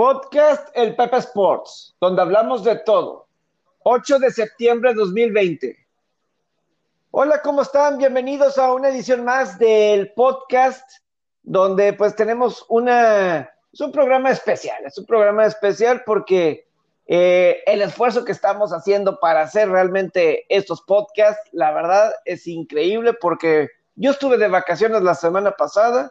Podcast El Pepe Sports, donde hablamos de todo. 8 de septiembre de 2020. Hola, ¿cómo están? Bienvenidos a una edición más del podcast, donde pues tenemos una, es un programa especial, es un programa especial porque eh, el esfuerzo que estamos haciendo para hacer realmente estos podcasts, la verdad es increíble porque yo estuve de vacaciones la semana pasada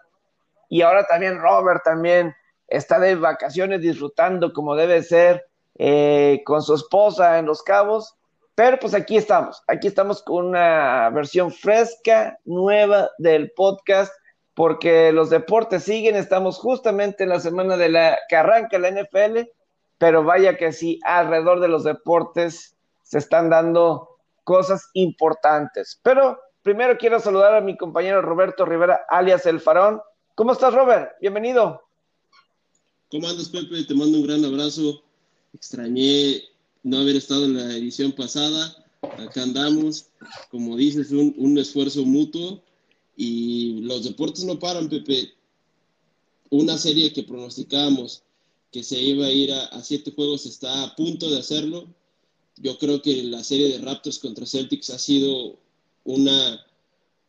y ahora también Robert también está de vacaciones disfrutando como debe ser eh, con su esposa en Los Cabos. Pero pues aquí estamos, aquí estamos con una versión fresca, nueva del podcast, porque los deportes siguen, estamos justamente en la semana de la que arranca la NFL, pero vaya que sí, alrededor de los deportes se están dando cosas importantes. Pero primero quiero saludar a mi compañero Roberto Rivera, alias El Farón. ¿Cómo estás, Robert? Bienvenido. ¿Cómo andas, Pepe? Te mando un gran abrazo. Extrañé no haber estado en la edición pasada. Acá andamos, como dices, un, esfuerzo mutuo. Y los deportes no paran, Pepe. Una serie que pronosticábamos que se iba a ir a, siete juegos está a punto de hacerlo. Yo creo que la serie de Raptors contra Celtics ha sido una,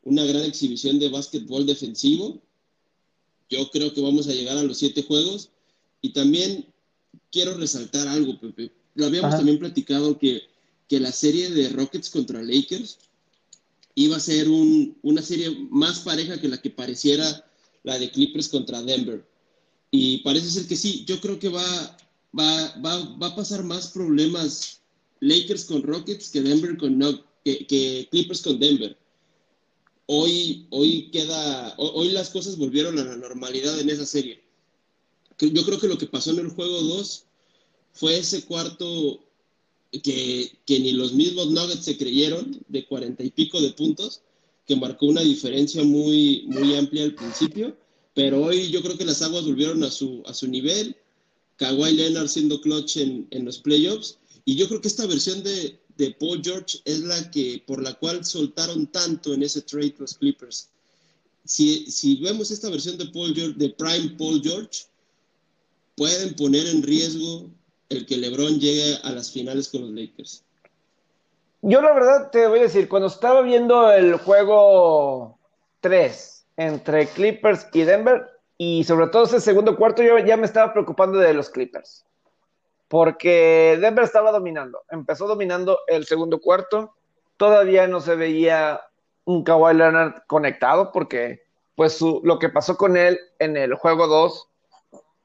una gran exhibición de básquetbol defensivo. Yo creo que vamos a llegar a los siete juegos y también quiero resaltar algo, Pepe. Lo habíamos también platicado que, que, la serie de Rockets contra Lakers iba a ser un, una serie más pareja que la que pareciera la de Clippers contra Denver. Y parece ser que sí, yo creo que va, va, va, va a pasar más problemas Lakers con Rockets que Denver con no, que, que, Clippers con Denver. Hoy, hoy queda, hoy las cosas volvieron a la normalidad en esa serie yo creo que lo que pasó en el juego 2 fue ese cuarto que, que, ni los mismos Nuggets se creyeron, de cuarenta y pico de puntos, que marcó una diferencia muy, muy amplia al principio, pero hoy yo creo que las aguas volvieron a su, a su nivel, Kawhi Leonard siendo clutch en, en los playoffs, y yo creo que esta versión de, de Paul George es la que, por la cual soltaron tanto en ese trade los Clippers. Si, si vemos esta versión de Paul George, de Prime Paul George, pueden poner en riesgo el que LeBron llegue a las finales con los Lakers? Yo la verdad te voy a decir, cuando estaba viendo el juego 3 entre Clippers y Denver, y sobre todo ese segundo cuarto, yo ya me estaba preocupando de los Clippers, porque Denver estaba dominando, empezó dominando el segundo cuarto, todavía no se veía un Kawhi Leonard conectado, porque pues lo que pasó con él en el juego 2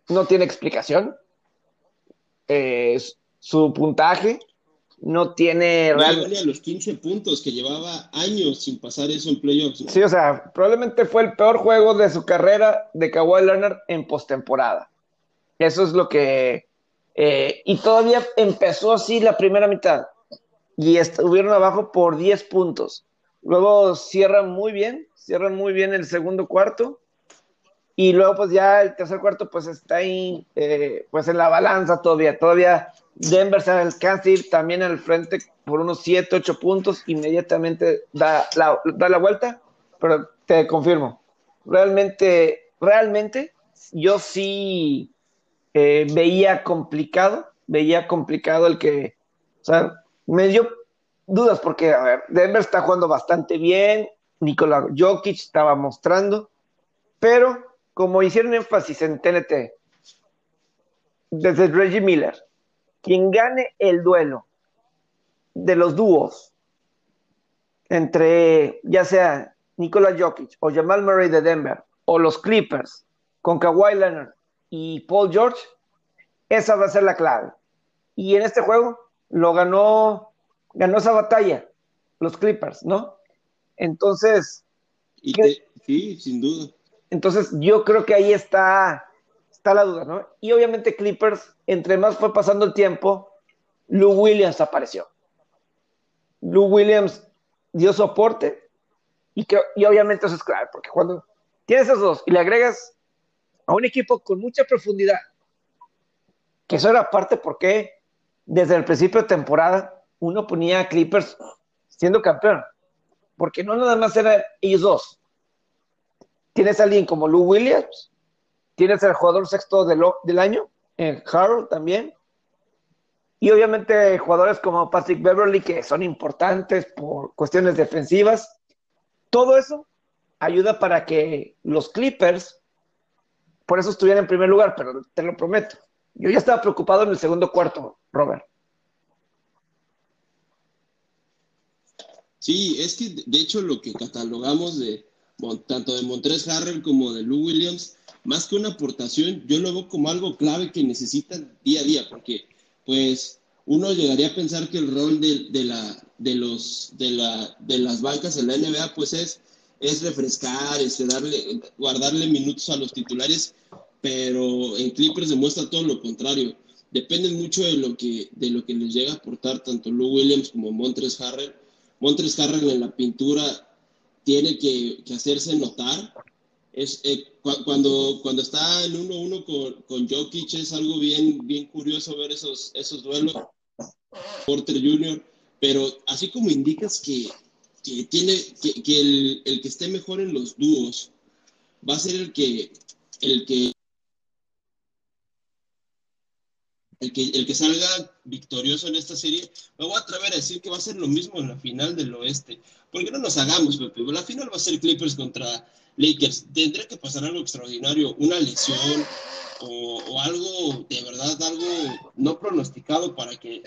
no tiene explicación. Eh, su puntaje no tiene realmente. los 15 puntos que llevaba años sin pasar eso en playoffs. Sí, o sea, probablemente fue el peor juego de su carrera de Kawhi Leonard en postemporada. Eso es lo que. Eh, y todavía empezó así la primera mitad y estuvieron abajo por 10 puntos. Luego cierran muy bien, cierran muy bien el segundo cuarto y luego, pues ya el tercer cuarto, pues está ahí, eh, pues en la balanza todavía. Todavía Denver se alcanza a ir también al frente por unos 7, 8 puntos. Inmediatamente da la, da la vuelta. Pero te confirmo, realmente, realmente, yo sí eh, veía complicado, veía complicado el que, o sea, me dio dudas porque, a ver, Denver está jugando bastante bien, Nikola Jokic estaba mostrando, pero como hicieron énfasis en TNT, desde Reggie Miller, quien gane el duelo de los dúos entre ya sea Nikola Jokic o Jamal Murray de Denver o los Clippers con Kawhi Leonard y Paul George, esa va a ser la clave. Y en este juego lo ganó, ganó esa batalla, los Clippers, ¿no? Entonces. sí, sin duda. Entonces, yo creo que ahí está, está la duda, ¿no? Y obviamente Clippers, entre más fue pasando el tiempo, Lou Williams apareció. Lou Williams dio soporte y, que, y obviamente eso es claro, porque cuando tienes esos dos y le agregas a un equipo con mucha profundidad, que eso era parte porque desde el principio de temporada uno ponía a Clippers siendo campeón, porque no nada más eran ellos dos, tienes a alguien como Lou Williams, tienes al jugador sexto del, año, en Harold también. Y obviamente jugadores como Patrick Beverly, que son importantes por cuestiones defensivas. Todo eso ayuda para que los Clippers, por eso estuvieran en primer lugar, pero te lo prometo. Yo ya estaba preocupado en el segundo cuarto, Robert. Sí, es que de hecho lo que catalogamos de tanto de Montres Harrell como de Lou Williams, más que una aportación, yo lo veo como algo clave que necesitan día a día, porque pues uno llegaría a pensar que el rol de, la, de, los, de, la, de las bancas en la NBA pues es, es refrescar, este, darle, guardarle minutos a los titulares, pero en Clippers demuestra todo lo contrario. Depende mucho de lo que, de lo que les llega a aportar tanto Lou Williams como Montres Harrell Montres Harrell en la pintura tiene que, hacerse notar. Es, eh, cuando, cuando está en 1-1 con, con Jokic es algo bien, bien curioso ver esos, esos duelos. Porter Jr., pero así como indicas que, tiene, que, el, el, que esté mejor en los dúos va a ser el que, el que el que, el que salga victorioso en esta serie, me voy a atrever a decir que va a ser lo mismo en la final del oeste. Porque no nos hagamos, Pepe. La final va a ser Clippers contra Lakers. Tendrá que pasar algo extraordinario, una lesión o, algo de verdad, algo no pronosticado para que,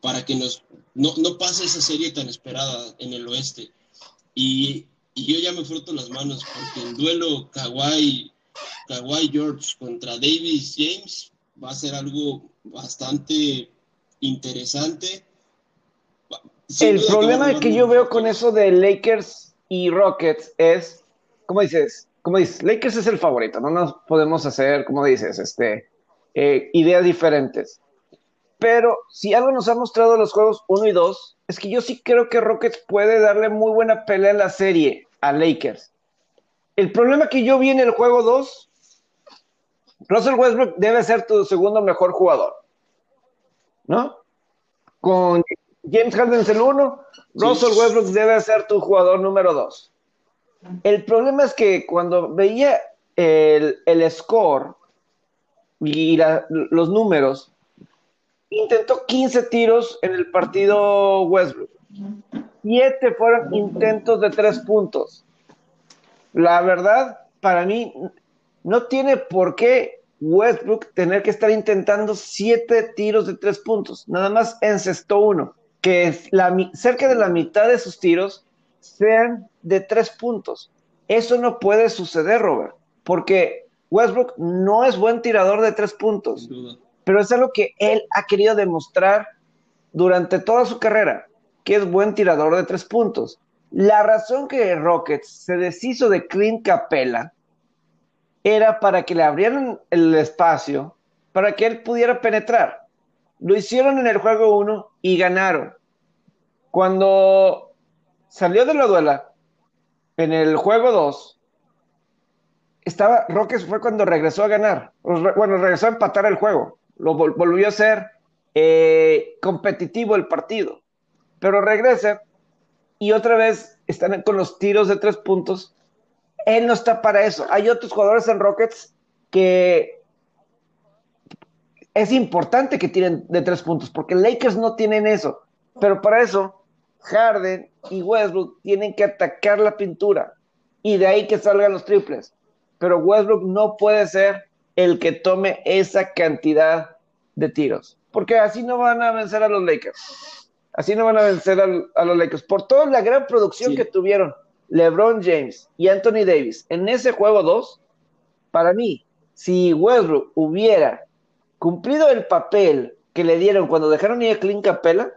para que nos, no, no pase esa serie tan esperada en el oeste. Y, y yo ya me froto las manos porque el duelo Kawhi, Kawhi George contra Davis James va a ser algo bastante interesante. el problema que yo veo con eso de Lakers y Rockets es, ¿cómo dices? Como dices, Lakers es el favorito, no nos podemos hacer, como dices, este, eh, ideas diferentes. Pero si algo nos ha mostrado los juegos 1 y 2, es que yo sí creo que Rockets puede darle muy buena pelea en la serie a Lakers. El problema que yo vi en el juego 2 Russell Westbrook debe ser tu segundo mejor jugador, ¿no? Con James Harden es el uno, Russell Westbrook debe ser tu jugador número dos. El problema es que cuando veía el, score y los números, intentó 15 tiros en el partido Westbrook. Siete fueron intentos de tres puntos. La verdad, para mí, no tiene por qué Westbrook tener que estar intentando siete tiros de tres puntos. Nada más encestó uno. Que cerca de la mitad de sus tiros sean de tres puntos. Eso no puede suceder, Robert, porque Westbrook no es buen tirador de tres puntos, pero es algo que él ha querido demostrar durante toda su carrera, que es buen tirador de tres puntos. La razón que Rockets se deshizo de Clint Capella era para que le abrieran el espacio para que él pudiera penetrar. Lo hicieron en el juego 1 y ganaron. Cuando salió de la duela, en el juego 2, estaba, Rockets fue cuando regresó a ganar. Bueno, regresó a empatar el juego. Lo volvió a ser eh, competitivo el partido. Pero regresa y otra vez están con los tiros de tres puntos él no está para eso. Hay otros jugadores en Rockets que es importante que tiren de tres puntos, porque Lakers no tienen eso. Pero para eso, Harden y Westbrook tienen que atacar la pintura y de ahí que salgan los triples. Pero Westbrook no puede ser el que tome esa cantidad de tiros, porque así no van a vencer a los Lakers. Así no van a vencer a, los Lakers. Por toda la gran producción que tuvieron LeBron James y Anthony Davis en ese juego 2, para mí, si Westbrook hubiera cumplido el papel que le dieron cuando dejaron ir a Clint Capella,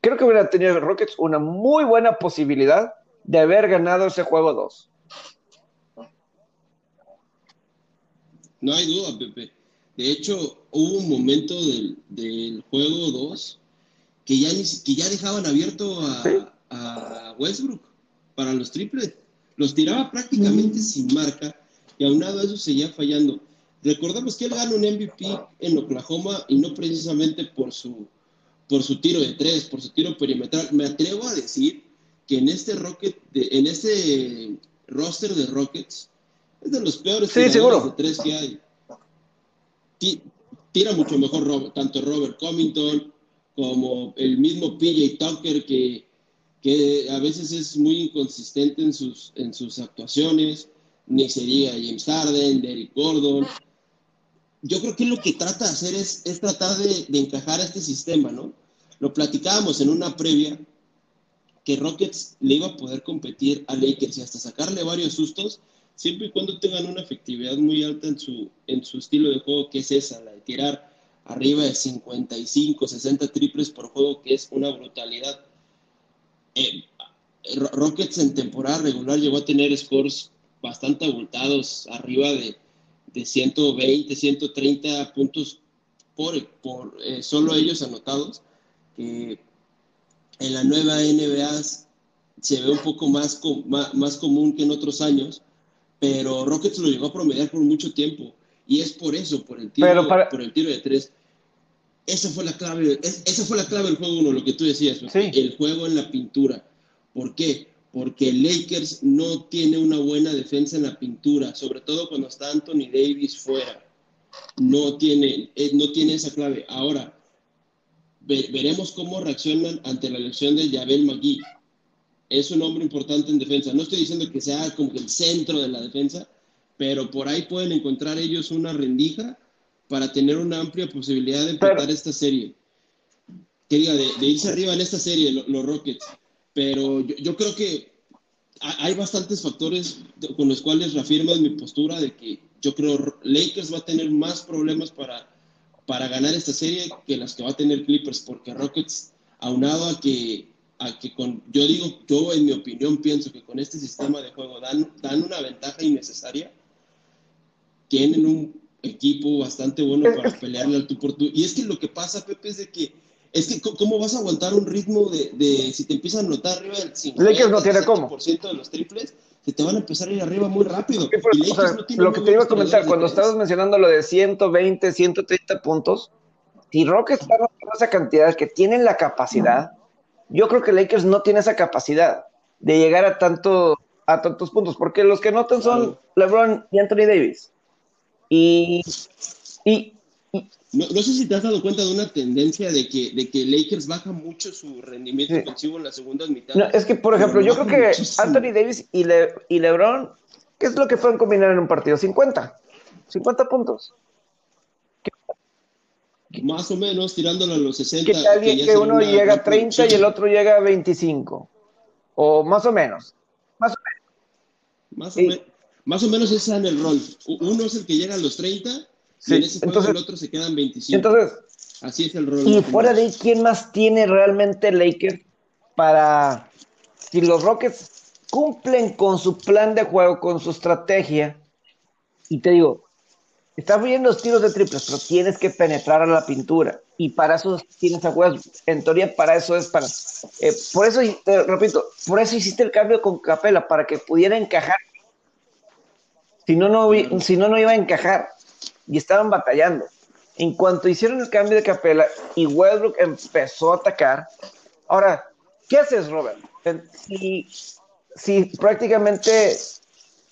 creo que hubiera tenido Rockets una muy buena posibilidad de haber ganado ese juego 2. No hay duda, Pepe. De hecho, hubo un momento del, juego 2 que ya, que ya dejaban abierto a Westbrook para los triples. Los tiraba prácticamente sin marca y aunado a eso seguía fallando. Recordamos que él ganó un MVP en Oklahoma y no precisamente por su, por su tiro de tres, por su tiro perimetral. Me atrevo a decir que en este Rocket, en este roster de Rockets, es de los peores tiradores de tres que hay. tira mucho mejor tanto Robert Covington como el mismo PJ Tucker que, que a veces es muy inconsistente en sus, en sus actuaciones, ni sería James Harden, Derrick Gordon. Yo creo que lo que trata de hacer es, es tratar de, de encajar a este sistema, ¿no? Lo platicábamos en una previa, que Rockets le iba a poder competir a Lakers y hasta sacarle varios sustos, siempre y cuando tengan una efectividad muy alta en su, en su estilo de juego, que es esa, la de tirar arriba de 55, 60 triples por juego, que es una brutalidad. Eh, Rockets en temporada regular llegó a tener scores bastante abultados, arriba de, de 120, 130 puntos por, por eh, solo ellos anotados, que en la nueva NBA se ve un poco más, más, común que en otros años, pero Rockets lo llegó a promediar por mucho tiempo. Y es por eso, por el tiro, por el tiro de tres. Esa fue la clave, esa fue la clave del juego uno, lo que tú decías, el juego en la pintura. ¿Por qué? Porque Lakers no tiene una buena defensa en la pintura, sobre todo cuando está Anthony Davis fuera. No tiene, eh, no tiene esa clave. Ahora, veremos cómo reaccionan ante la elección de Yabel Magui. Es un hombre importante en defensa. No estoy diciendo que sea como que el centro de la defensa, pero por ahí pueden encontrar ellos una rendija para tener una amplia posibilidad de empatar esta serie. Que diga, de, irse arriba en esta serie, los Rockets. Pero yo, yo, creo que hay bastantes factores con los cuales reafirman mi postura de que yo creo Lakers va a tener más problemas para para ganar esta serie que las que va a tener Clippers, porque Rockets, aunado a que, a que con, yo digo, yo en mi opinión pienso que con este sistema de juego dan, dan una ventaja innecesaria, tienen un equipo bastante bueno para pelearle al tú por tú. Y es que lo que pasa, Pepe, es de que, es que ¿cómo vas a aguantar un ritmo de, de si te empiezan a notar arriba del 50% no tiene cómo. de los triples? que te van a empezar a ir arriba muy rápido. lo que te iba a comentar, cuando estabas mencionando lo de 120, 130 puntos, si Rockets está esa cantidad que tienen la capacidad, yo creo que Lakers no tiene esa capacidad de llegar a tanto a tantos puntos, porque los que notan son LeBron y Anthony Davis. Y, y, no, sé si te has dado cuenta de una tendencia de que, de que Lakers baja mucho su rendimiento ofensivo en la segunda mitad. es que, por ejemplo, yo creo que Anthony Davis y, y LeBron, ¿qué es lo que pueden combinar en un partido? 50. 50 puntos. Más o menos, tirándolo a los 60. Que, que, uno llega a 30 y el otro llega a 25. O más o menos. Más o menos. Más o, más o menos ese es el rol. Uno es el que llega a los 30 Sí, entonces, el otro se quedan 25. Entonces, así es el rol. Y fuera de ahí, ¿quién más tiene realmente Lakers para si los Rockets cumplen con su plan de juego, con su estrategia? Y te digo, estás viendo los tiros de triples, pero tienes que penetrar a la pintura. Y para eso tienes a Westbrook. En teoría, para eso es para. Eh, por eso, te repito, por eso hiciste el cambio con Capela, para que pudiera encajar. Si no, no, iba a encajar y estaban batallando. En cuanto hicieron el cambio de capela y Westbrook empezó a atacar, ahora, ¿qué haces, Robert? Si, si prácticamente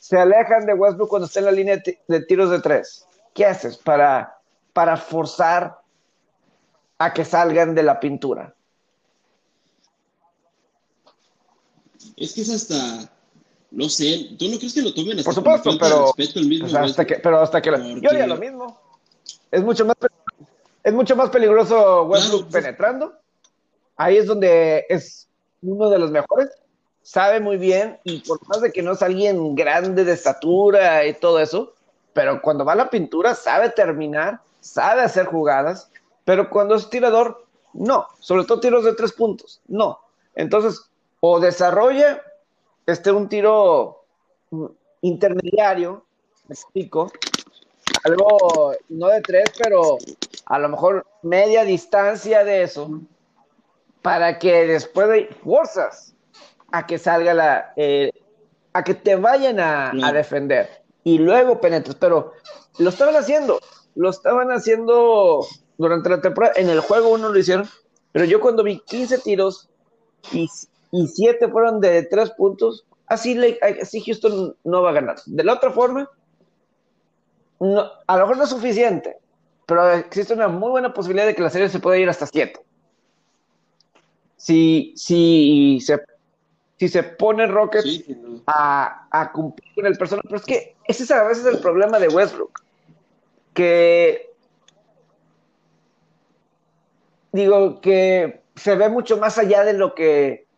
se alejan de Westbrook cuando está en la línea de tiros de tres, ¿qué haces para, para forzar a que salgan de la pintura? Es que es hasta, no sé, ¿tú no crees que lo tomen hasta Por supuesto, pero, pues hasta que, pero hasta que yo haría lo mismo. Es mucho más es mucho más peligroso Westbrook pues, penetrando. Ahí es donde es uno de los mejores. Sabe muy bien y por más de que no es alguien grande de estatura y todo eso, pero cuando va a la pintura sabe terminar, sabe hacer jugadas, pero cuando es tirador, no. Sobre todo tiros de tres puntos, no. Entonces, o desarrolla este un tiro intermediario, me explico, algo no de tres, pero a lo mejor media distancia de eso, para que después de fuerzas a que salga la, eh, a que te vayan a, defender. Y luego penetras, pero lo estaban haciendo, lo estaban haciendo durante la temporada, en el juego uno lo hicieron, pero yo cuando vi 15 tiros y y siete fueron de tres puntos, así, así Houston no va a ganar. De la otra forma, a lo mejor no es suficiente, pero existe una muy buena posibilidad de que la serie se pueda ir hasta 7. Si, si, se, si se pone Rockets a, a, cumplir con el personaje, pero es que ese es a veces el problema de Westbrook, que digo que se ve mucho más allá de lo que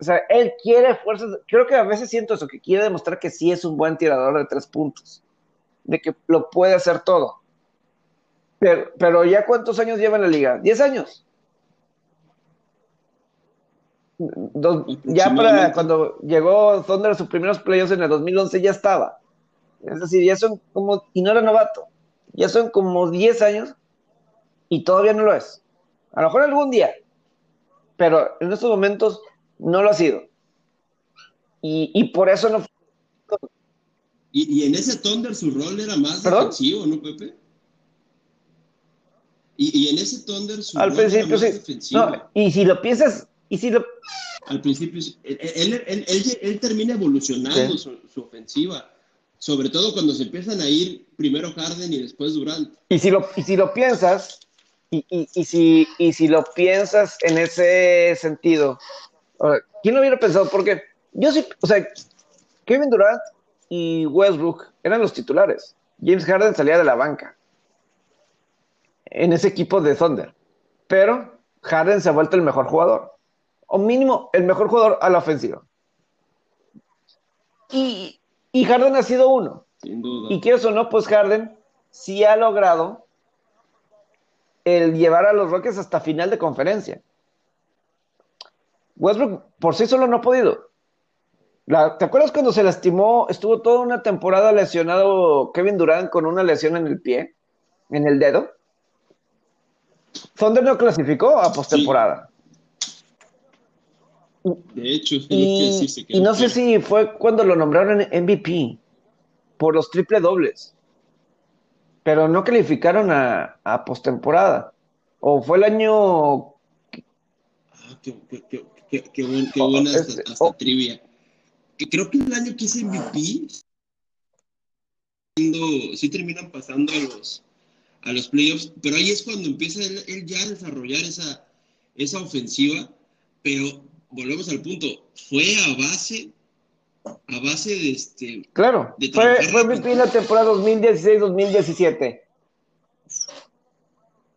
o sea, él quiere fuerzas, creo que a veces siento eso, que quiere demostrar que sí es un buen tirador de tres puntos, de que lo puede hacer todo. Pero, pero ya cuántos años lleva en la liga? ¿Diez años? ya para cuando llegó Thunder a sus primeros playoffs en el 2011 ya estaba. Es decir, ya son como, y no era novato, ya son como 10 años y todavía no lo es. A lo mejor algún día, pero en estos momentos no lo ha sido. Y, por eso no. Y, y, en ese Thunder su rol era más defensivo, ¿no, Pepe? Y, y en ese Thunder su Al principio sí. Defensivo. y si lo piensas, y si lo. Al principio, él, él, él, termina evolucionando su, su, ofensiva, sobre todo cuando se empiezan a ir primero Harden y después Durant. Y si lo, y si lo piensas, y, y, y, si, y si lo piensas en ese sentido, ¿quién lo hubiera pensado? Porque yo sí, o sea, Kevin Durant y Westbrook eran los titulares. James Harden salía de la banca en ese equipo de Thunder. Pero Harden se ha vuelto el mejor jugador. O mínimo, el mejor jugador a la ofensiva. Y, y Harden ha sido uno. Sin duda. Y quieres o no, pues Harden sí ha logrado el llevar a los Rockets hasta final de conferencia. Westbrook por sí solo no ha podido. ¿Te acuerdas cuando se lastimó? Estuvo toda una temporada lesionado Kevin Durant con una lesión en el pie, en el dedo. Thunder no clasificó a postemporada. De hecho, y, y no sé si fue cuando lo nombraron MVP por los triple dobles, pero no calificaron a, a postemporada. O fue el año. Ah, qué, Qué, buena hasta, oh. trivia. Que creo que el año que hice MVP, sí terminan pasando a los, a los playoffs, pero ahí es cuando empieza él, ya a desarrollar esa, esa ofensiva, pero volvemos al punto, fue a base a base de este claro fue, fue MVP en la temporada 2016-2017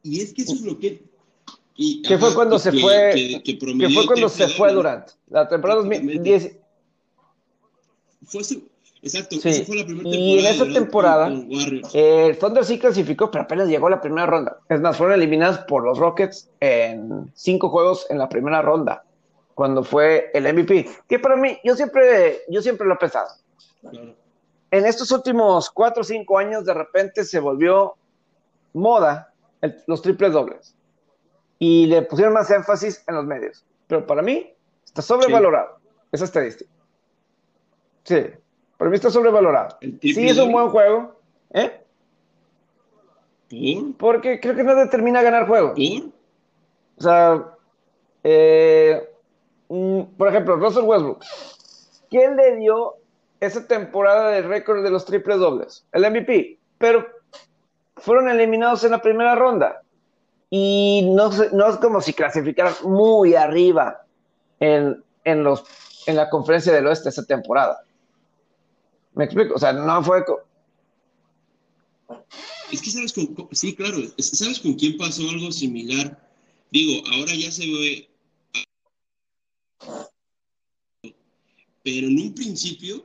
y es que eso es lo que que fue cuando se fue que, fue cuando se fue Durant la temporada 2010 fue exacto esa fue la primera temporada y en esa temporada el Thunder sí clasificó pero apenas llegó a la primera ronda. Es más fueron eliminados por los Rockets en cinco juegos en la primera ronda cuando fue el MVP que para mí yo siempre yo siempre lo he pensado. En estos últimos cuatro o cinco años de repente se volvió moda los triples dobles y le pusieron más énfasis en los medios. Pero para mí está sobrevalorado esa estadística. Sí, para mí está sobrevalorado. Sí, es un buen juego. ¿Eh? Porque creo que no determina ganar juegos. O sea, eh, mm, por ejemplo, Russell Westbrook. ¿Quién le dio esa temporada de récord de los triples dobles? El MVP. Pero fueron eliminados en la primera ronda y no, no es como si clasificaran muy arriba en, en, los, en la conferencia del oeste esa temporada. ¿Me explico? O sea, no fue... Es que sabes con, sí, claro, sabes con quién pasó algo similar. Digo, ahora ya se ve, pero en un principio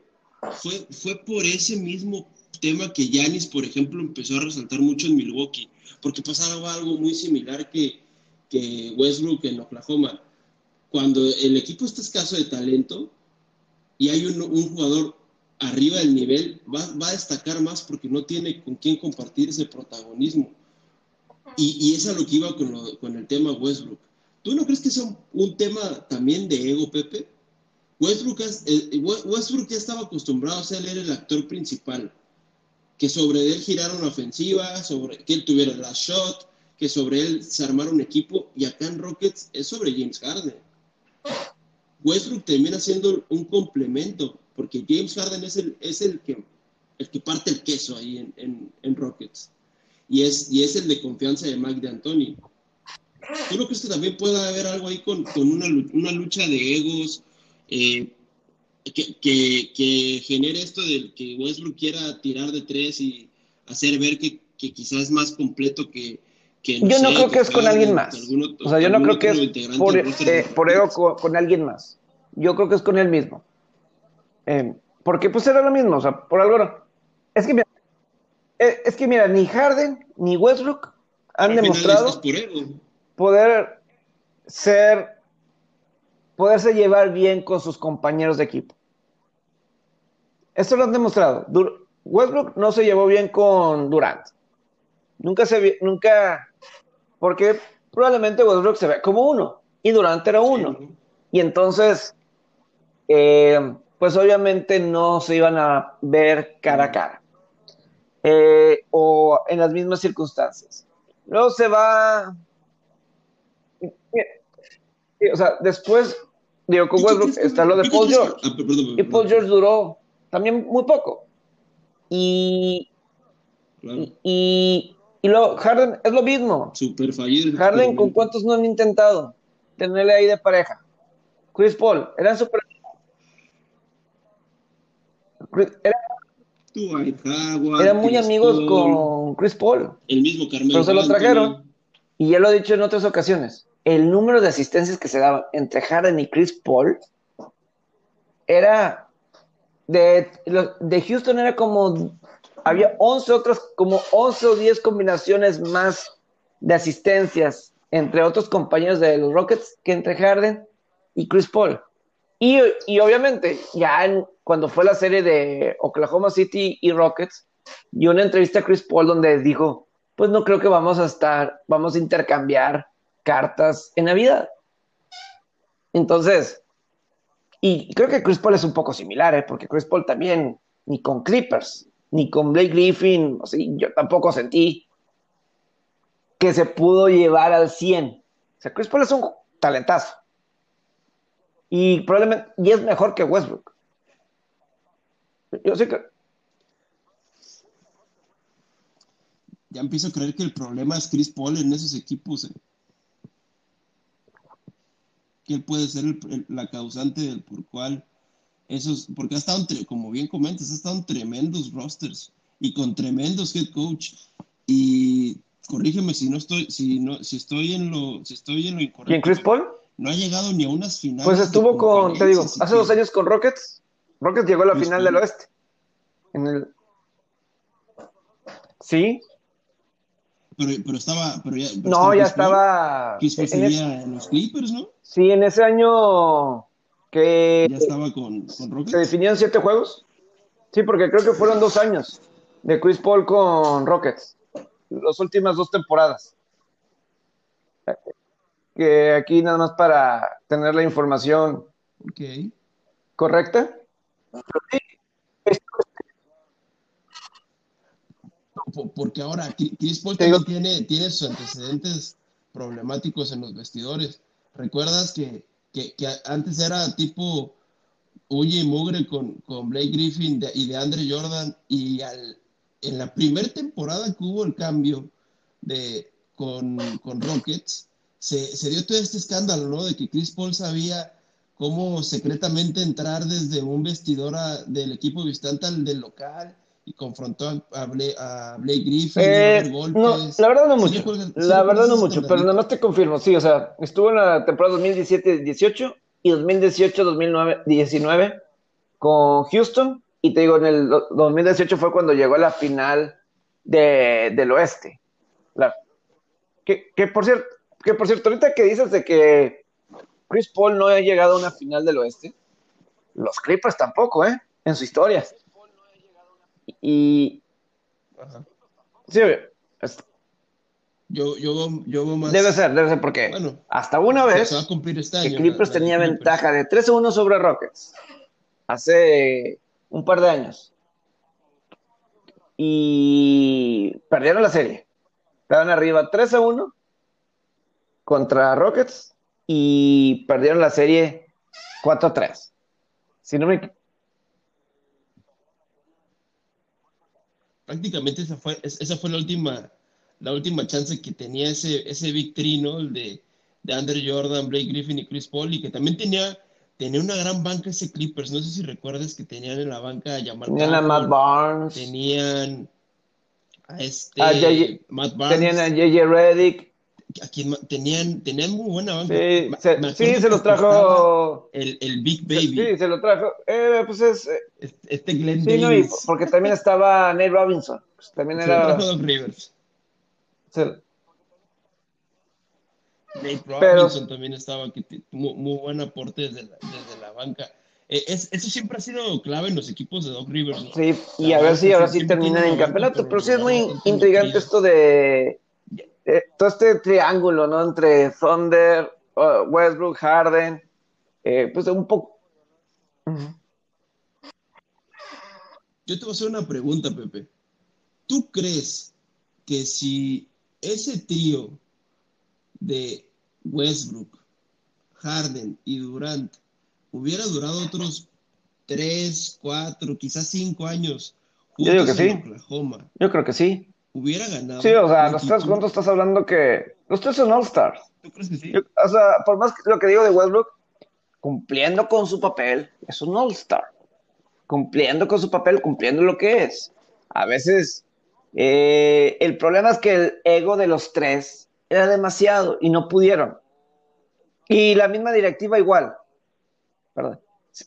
fue, fue por ese mismo tema que Yanis, por ejemplo, empezó a resaltar mucho en Milwaukee porque pasaba algo muy similar que, que Westbrook en Oklahoma. Cuando el equipo está escaso de talento y hay un, jugador arriba del nivel, va, va, a destacar más porque no tiene con quién compartir ese protagonismo. Y, y es lo que iba con, lo, con el tema Westbrook. ¿Tú no crees que es un, un tema también de ego, Pepe? Westbrook, eh, Westbrook ya estaba acostumbrado a ser el actor principal que sobre él girara una ofensiva, que él tuviera la shot, que sobre él se armara un equipo, y acá en Rockets es sobre James Harden. Westbrook termina siendo un complemento, porque James Harden es el, es el, que, el que parte el queso ahí en, Rockets. y es, y es el de confianza de Mike de Antoni. ¿Tú no crees que también pueda haber algo ahí con, una, una, lucha de egos eh, que, que, genere esto de que Westbrook quiera tirar de tres y hacer ver que, que quizás es más completo que, yo no creo que es con alguien más. o sea, yo no creo que es por, eh, por ego con, alguien más. Yo creo que es con él mismo. Eh, porque pues era lo mismo, o sea, por algo no. Es que, mira, eh, es que mira, ni Harden ni Westbrook han demostrado poder ser, poderse llevar bien con sus compañeros de equipo. Esto lo han demostrado. Westbrook no se llevó bien con Durant. Nunca se nunca, porque probablemente Westbrook se ve como uno y Durant era uno. Y entonces, eh, pues obviamente no se iban a ver cara a cara. Eh, o en las mismas circunstancias. Luego se va. O sea, después, digo, con Westbrook está lo de Paul George. Ah, y Paul George duró también muy poco. Y, y, y, luego Harden es lo mismo. Super fallido. Harden, ¿con cuántos no han intentado tenerle ahí de pareja? Chris Paul, eran super. Eran muy amigos con Chris Paul. El mismo Carmelo. Pero se lo trajeron. Y ya lo he dicho en otras ocasiones. El número de asistencias que se daban entre Harden y Chris Paul era. De, de Houston era como. Había 11 otras, como 11 o 10 combinaciones más de asistencias entre otros compañeros de los Rockets que entre Harden y Chris Paul. Y, y obviamente, ya cuando fue la serie de Oklahoma City y Rockets, y una entrevista a Chris Paul donde dijo, pues no creo que vamos a estar, vamos a intercambiar cartas en Navidad. Entonces, y creo que Chris Paul es un poco similar, ¿eh? porque Chris Paul también, ni con Clippers, ni con Blake Griffin, yo tampoco sentí que se pudo llevar al 100. O sea, Chris Paul es un talentazo. Y probablemente, y es mejor que Westbrook. Yo sé que. Ya empiezo a creer que el problema es Chris Paul en esos equipos. Eh. Que puede ser la causante por cual esos. Porque ha estado, como bien comentas, ha estado en tremendos rosters y con tremendos head coach. Y corrígeme si no estoy, si no, si estoy en lo, si estoy en lo incorrecto. ¿Quién Chris Paul? No ha llegado ni a unas finales. Pues estuvo con, te digo, hace dos años con Rockets Rockets llegó a la final del oeste. En el... Sí. Pero, pero estaba. Pero ya, no, ya estaba. sería en, los Clippers, ¿no? Sí, en ese año que. Ya estaba con, con Rockets. Se definían siete juegos. Sí, porque creo que fueron dos años de Chris Paul con Rockets. Las últimas dos temporadas. Que aquí nada más para tener la información correcta. Porque ahora Chris Paul también tiene, tiene sus antecedentes problemáticos en los vestidores. ¿Recuerdas que, antes era tipo huye y mugre con, con Blake Griffin y de Andre Jordan? Y en la primera temporada que hubo el cambio de, con, Rockets, se, se, dio todo este escándalo, ¿no? De que Chris Paul sabía cómo secretamente entrar desde un vestidor del equipo visitante al del local y confrontó a, Blake Griffin. Eh, no, la verdad no mucho. la verdad no mucho, pero nada más te confirmo, sí, o sea, estuvo en la temporada 2017-18 y 2018-2019 con Houston y te digo, en el 2018 fue cuando llegó a la final del oeste. Que, que, por cierto, que por cierto, ahorita que dices de que Chris Paul no ha llegado a una final del oeste. Los Clippers tampoco, ¿eh? En su historia. Y. Sí, yo, yo, yo más. Debe ser, debe ser, porque bueno, hasta una vez. Va a cumplir este año, Clippers tenía ventaja de 3 a 1 sobre Rockets. Hace un par de años. Y perdieron la serie. Estaban arriba 3 a 1 contra Rockets y perdieron la serie 4-3. Si no me... Prácticamente esa fue, esa fue la última la última chance que tenía ese, ese Big El de, de Andrew Jordan, Blake Griffin y Chris Paul, y que también tenía, tenía una gran banca ese Clippers. No sé si recuerdas que tenían en la banca a Jamal Tenían a Matt Barnes. Tenían a este Matt Barnes. Tenían a JJ Reddick. Tenían, tenían muy buena banca. Sí, se, sí, se los trajo. El, el, Big Baby. Sí, se lo trajo. Eh, pues es. Eh, este Glenn sí, No, porque también estaba Nate Robinson. Pues también era. Lo trajo Doc Rivers. Se, Nate Robinson también estaba, que muy, muy, buen aporte desde la, desde la banca. Eh, es, eso siempre ha sido clave en los equipos de Doc Rivers. ¿no? Sí, y a ver si ahora sí terminan en campeonato, pero sí es muy intrigante esto de todo este triángulo, ¿no? Entre Thunder, uh, Westbrook, Harden, eh, pues un poco. Yo te voy a hacer una pregunta, Pepe. ¿Tú crees que si ese trío de Westbrook, Harden y Durant hubiera durado otros tres, cuatro, quizás cinco años Yo digo que sí. Oklahoma, Yo creo que sí. Hubiera ganado. Sí, o sea, los tres juntos estás hablando que los tres son All-Stars. ¿Tú crees que sí? o sea, por más que lo que digo de Westbrook, cumpliendo con su papel, es un All-Star. Cumpliendo con su papel, cumpliendo lo que es. A veces, eh, el problema es que el ego de los tres era demasiado y no pudieron. Y la misma directiva igual.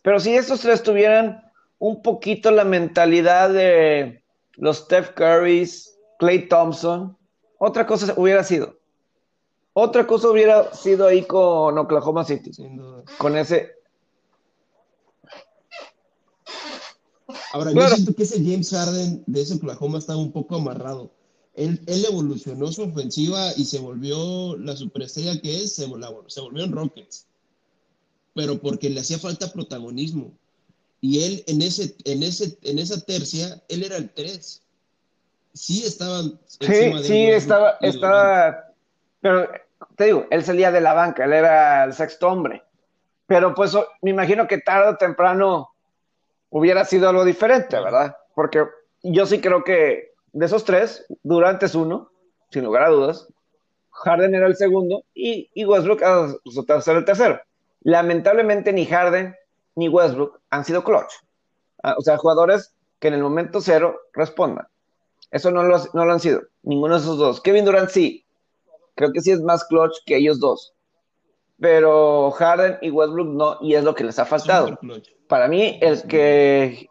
Pero si estos tres tuvieran un poquito la mentalidad de los Steph Currys, Clay Thompson, otra cosa hubiera sido. Otra cosa hubiera sido ahí con Oklahoma City. Con ese. Ahora, yo siento que ese James Harden de ese Oklahoma estaba un poco amarrado. Él, él, evolucionó su ofensiva y se volvió la superestrella que es, se, se volvió en Rockets. Pero porque le hacía falta protagonismo. Y él en, ese, en, ese, en esa tercia, él era el 3. Sí estaba. Sí, sí, estaba, estaba. Pero te digo, él salía de la banca, él era el sexto hombre. Pero pues me imagino que tarde o temprano hubiera sido algo diferente, ¿verdad? Porque yo sí creo que de esos tres, Durant es uno, sin lugar a dudas. Harden era el segundo y, Westbrook era su tercero, el tercero. Lamentablemente ni Harden ni Westbrook han sido clutch. Ah, o sea, jugadores que en el momento cero respondan. Eso no lo, no lo han sido, ninguno de esos dos. Kevin Durant sí, creo que sí es más clutch que ellos dos. Pero Harden y Westbrook no, y es lo que les ha faltado. Para mí, el que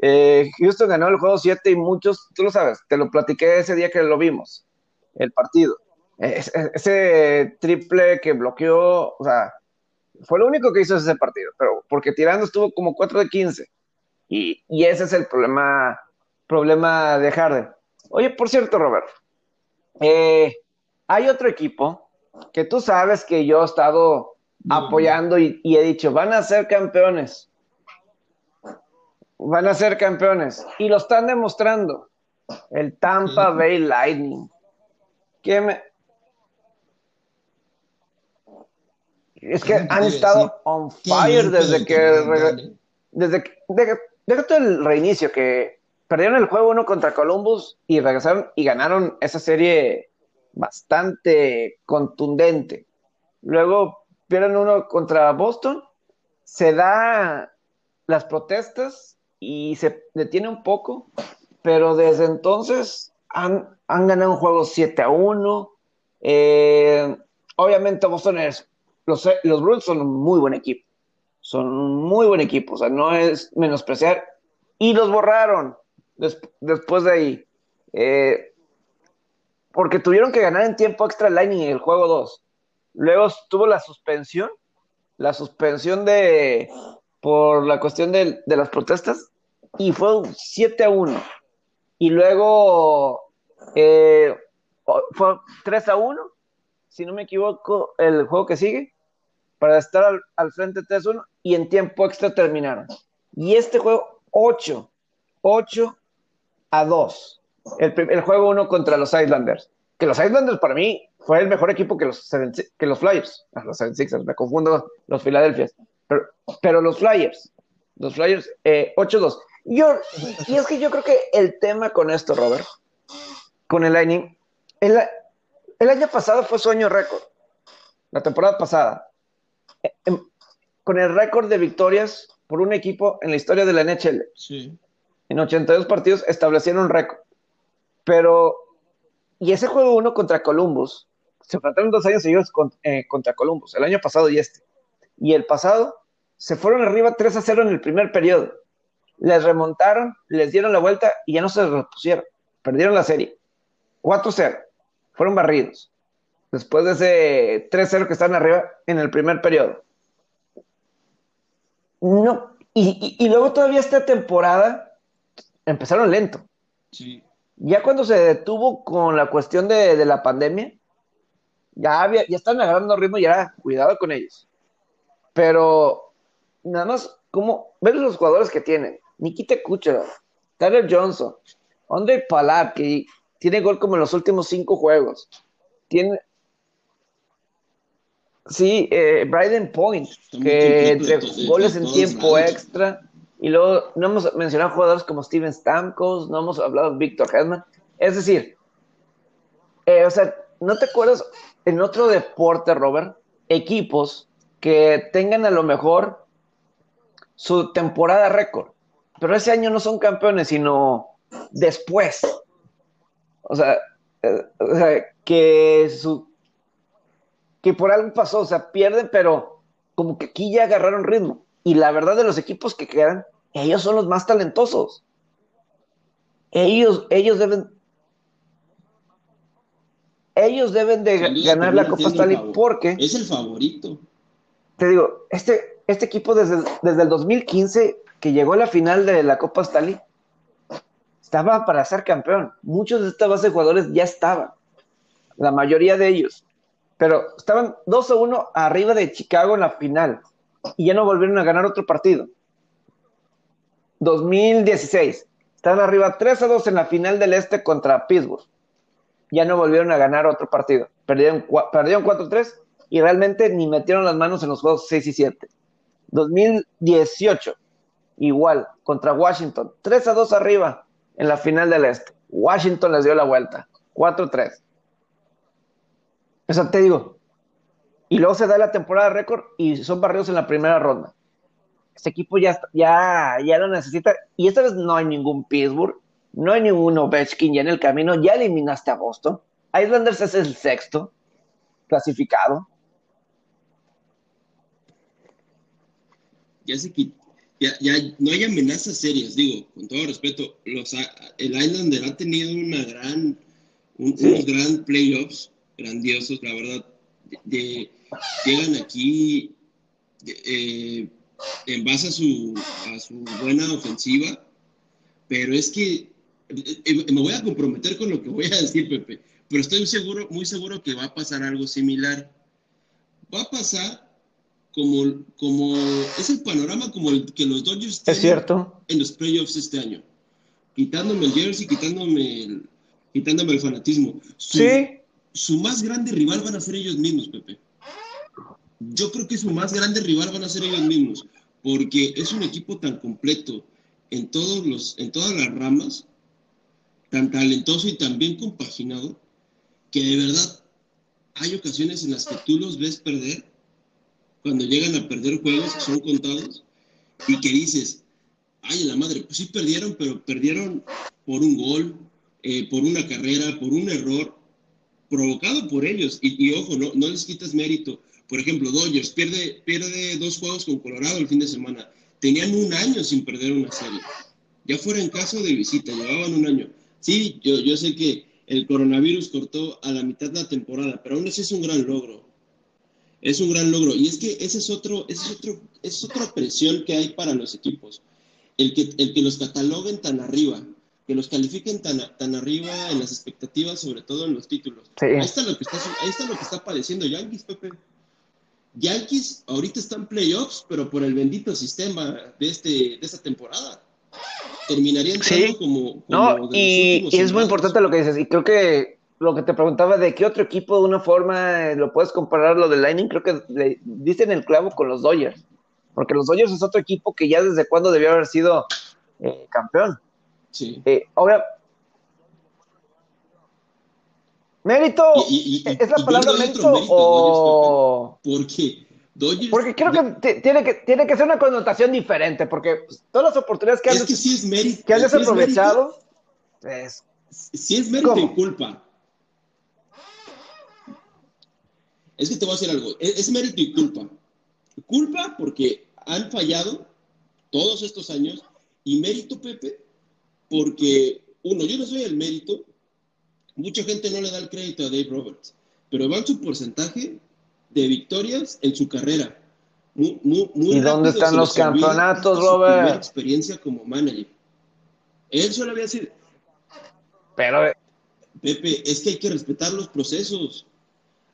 eh, Houston ganó el juego 7 y muchos, tú lo sabes, te lo platiqué ese día que lo vimos, el partido. ese triple que bloqueó, o sea, fue lo único que hizo ese partido, pero porque tirando estuvo como 4 de 15. Y, ese es el problema, problema de Harden. Oye, por cierto, Robert, eh, hay otro equipo que tú sabes que yo he estado apoyando y he dicho, van a ser campeones van a ser campeones. Y lo están demostrando. El Tampa Bay Lightning. Es que han estado on fire desde que... Desde que... Desde el reinicio, que perdieron el juego uno contra Columbus y regresaron y ganaron esa serie bastante contundente. Luego pierden uno contra Boston, se da las protestas y se detiene un poco, pero desde entonces han, ganado un juego 7 a 1. Eh, obviamente Boston es, los, los Bruins son un muy buen equipo, son un muy buen equipo, o sea, no es menospreciar, y los borraron después de ahí, eh, porque tuvieron que ganar en tiempo extra Lightning en el juego 2. Luego tuvo la suspensión, la suspensión de por la cuestión de, las protestas y fue 7 a 1. Y luego eh, fue 3 a 1, si no me equivoco, el juego que sigue, para estar al, frente 3 a 1 y en tiempo extra terminaron. Y este juego 8, 8 a 2. El, juego 1 contra los Islanders. Que los Islanders para mí fue el mejor equipo que los, que los Flyers. Ah, los 76ers, me confundo los Philadelphia. Pero, pero los Flyers, los Flyers, eh, 8-2. Yo, y es que yo creo que el tema con esto, Robert, con el Lightning, El, el año pasado fue sueño récord. La temporada pasada. Eh, em, con el récord de victorias por un equipo en la historia de la NHL. Sí. En 82 partidos establecieron récord. Pero, y ese juego uno contra Columbus, se enfrentaron dos años seguidos eh, contra Columbus, el año pasado y este. Y el pasado se fueron arriba 3 a 0 en el primer periodo. Les remontaron, les dieron la vuelta y ya no se repusieron. Perdieron la serie. 4-0. Fueron barridos. Después de ese 3-0 que están arriba en el primer periodo. No, y, luego todavía esta temporada empezaron lento. Sí. Ya cuando se detuvo con la cuestión de, la pandemia, ya, había, ya están agarrando ritmo y ya, cuidado con ellos. Pero nada más, como ver los jugadores que tienen. Nikita Kucherov, Tyler Johnson, Andre Palat, que tiene gol como en los últimos cinco juegos. Tiene, Sí, eh, Bryden Point, que entre goles en tiempo extra. Y luego no hemos mencionado jugadores como Steven Stamkos, no hemos hablado de Victor Hedman. Es decir, eh, o sea, ¿no te acuerdas en otro deporte, Robert? Equipos que tengan a lo mejor su temporada récord, pero ese año no son campeones, sino después. O sea, eh, o sea que su que por algo pasó, o sea, pierden, pero como que aquí ya agarraron ritmo. Y la verdad de los equipos que quedan, ellos son los más talentosos. Ellos, ellos deben, ellos deben de ganar la Copa Stanley porque es el favorito. Te digo, este, este equipo desde, desde el 2015 que llegó a la final de la Copa Stanley estaba para ser campeón. Muchos de esta base de jugadores ya estaban, la mayoría de ellos pero estaban 2 a 1 arriba de Chicago en la final y ya no volvieron a ganar otro partido. 2016, estaban arriba 3 a 2 en la final del Este contra Pittsburgh. Ya no volvieron a ganar otro partido. Perdieron, perdieron 4-3 y realmente ni metieron las manos en los juegos 6 y 7. 2018, igual, contra Washington, 3 a 2 arriba en la final del Este. Washington les dio la vuelta, 4-3. O sea, te digo. Y luego se da la temporada récord y son barridos en la primera ronda. Este equipo ya, ya, ya lo necesita. Y esta vez no hay ningún Pittsburgh, no hay ningún Ovechkin ya en el camino. Ya eliminaste a Boston. Islanders es el sexto clasificado. Ya sé que ya, ya no hay amenazas serias, digo, con todo respeto. Los, el Islander ha tenido una gran, unos gran playoffs grandiosos, la verdad. De, llegan aquí eh, en base a su, a su buena ofensiva, pero es que eh, me voy a comprometer con lo que voy a decir, Pepe, pero estoy seguro, muy seguro que va a pasar algo similar. Va a pasar como, como es el panorama como el que los Dodgers tienen cierto. en los playoffs este año. Quitándome el jersey, quitándome el, quitándome el fanatismo. sí su más grande rival van a ser ellos mismos, Pepe. Yo creo que su más grande rival van a ser ellos mismos, porque es un equipo tan completo en, todos los, en todas las ramas, tan talentoso y tan bien compaginado, que de verdad hay ocasiones en las que tú los ves perder, cuando llegan a perder juegos son contados, y que dices, ay, la madre, pues sí perdieron, pero perdieron por un gol, eh, por una carrera, por un error, provocado por ellos. Y, ojo, no, no les quitas mérito. Por ejemplo, Dodgers pierde, pierde dos juegos con Colorado el fin de semana. Tenían un año sin perder una serie. Ya fuera en caso de visita, llevaban un año. Sí, yo, yo sé que el coronavirus cortó a la mitad de la temporada, pero aún así es un gran logro. Es un gran logro. Y es que ese es otro, ese es otro, es otra presión que hay para los equipos. El que, el que los cataloguen tan arriba, que los califiquen tan, tan arriba en las expectativas, sobre todo en los títulos. Ahí, está lo que está, ahí está lo que está padeciendo Yankees, Pepe. Yankees ahorita están playoffs, pero por el bendito sistema de, este, de esta temporada. Terminarían sí. como, No, y, es muy importante lo que dices, y creo que lo que te preguntaba de qué otro equipo de una forma eh, lo puedes comparar lo del Lightning, creo que le dicen el clavo con los Dodgers, porque los Dodgers es otro equipo que ya desde cuando debió haber sido eh, campeón. Sí. Eh, ahora, ¿Mérito? ¿Es la palabra mérito, o...? Porque Dodgers... Porque creo que tiene, que tiene que ser una connotación diferente, porque todas las oportunidades que han, que sí es mérito, que han desaprovechado... Es, si es mérito y culpa. Es que te voy a decir algo. Es, mérito y culpa. Culpa porque han fallado todos estos años y mérito, Pepe, porque, uno, yo no soy el mérito, mucha gente no le da el crédito a Dave Roberts, pero va en su porcentaje de victorias en su carrera. Muy, muy, ¿Y dónde están los campeonatos, Robert? experiencia como manager. Él solo había sido. Pero. Eh, Pepe, es que hay que respetar los procesos.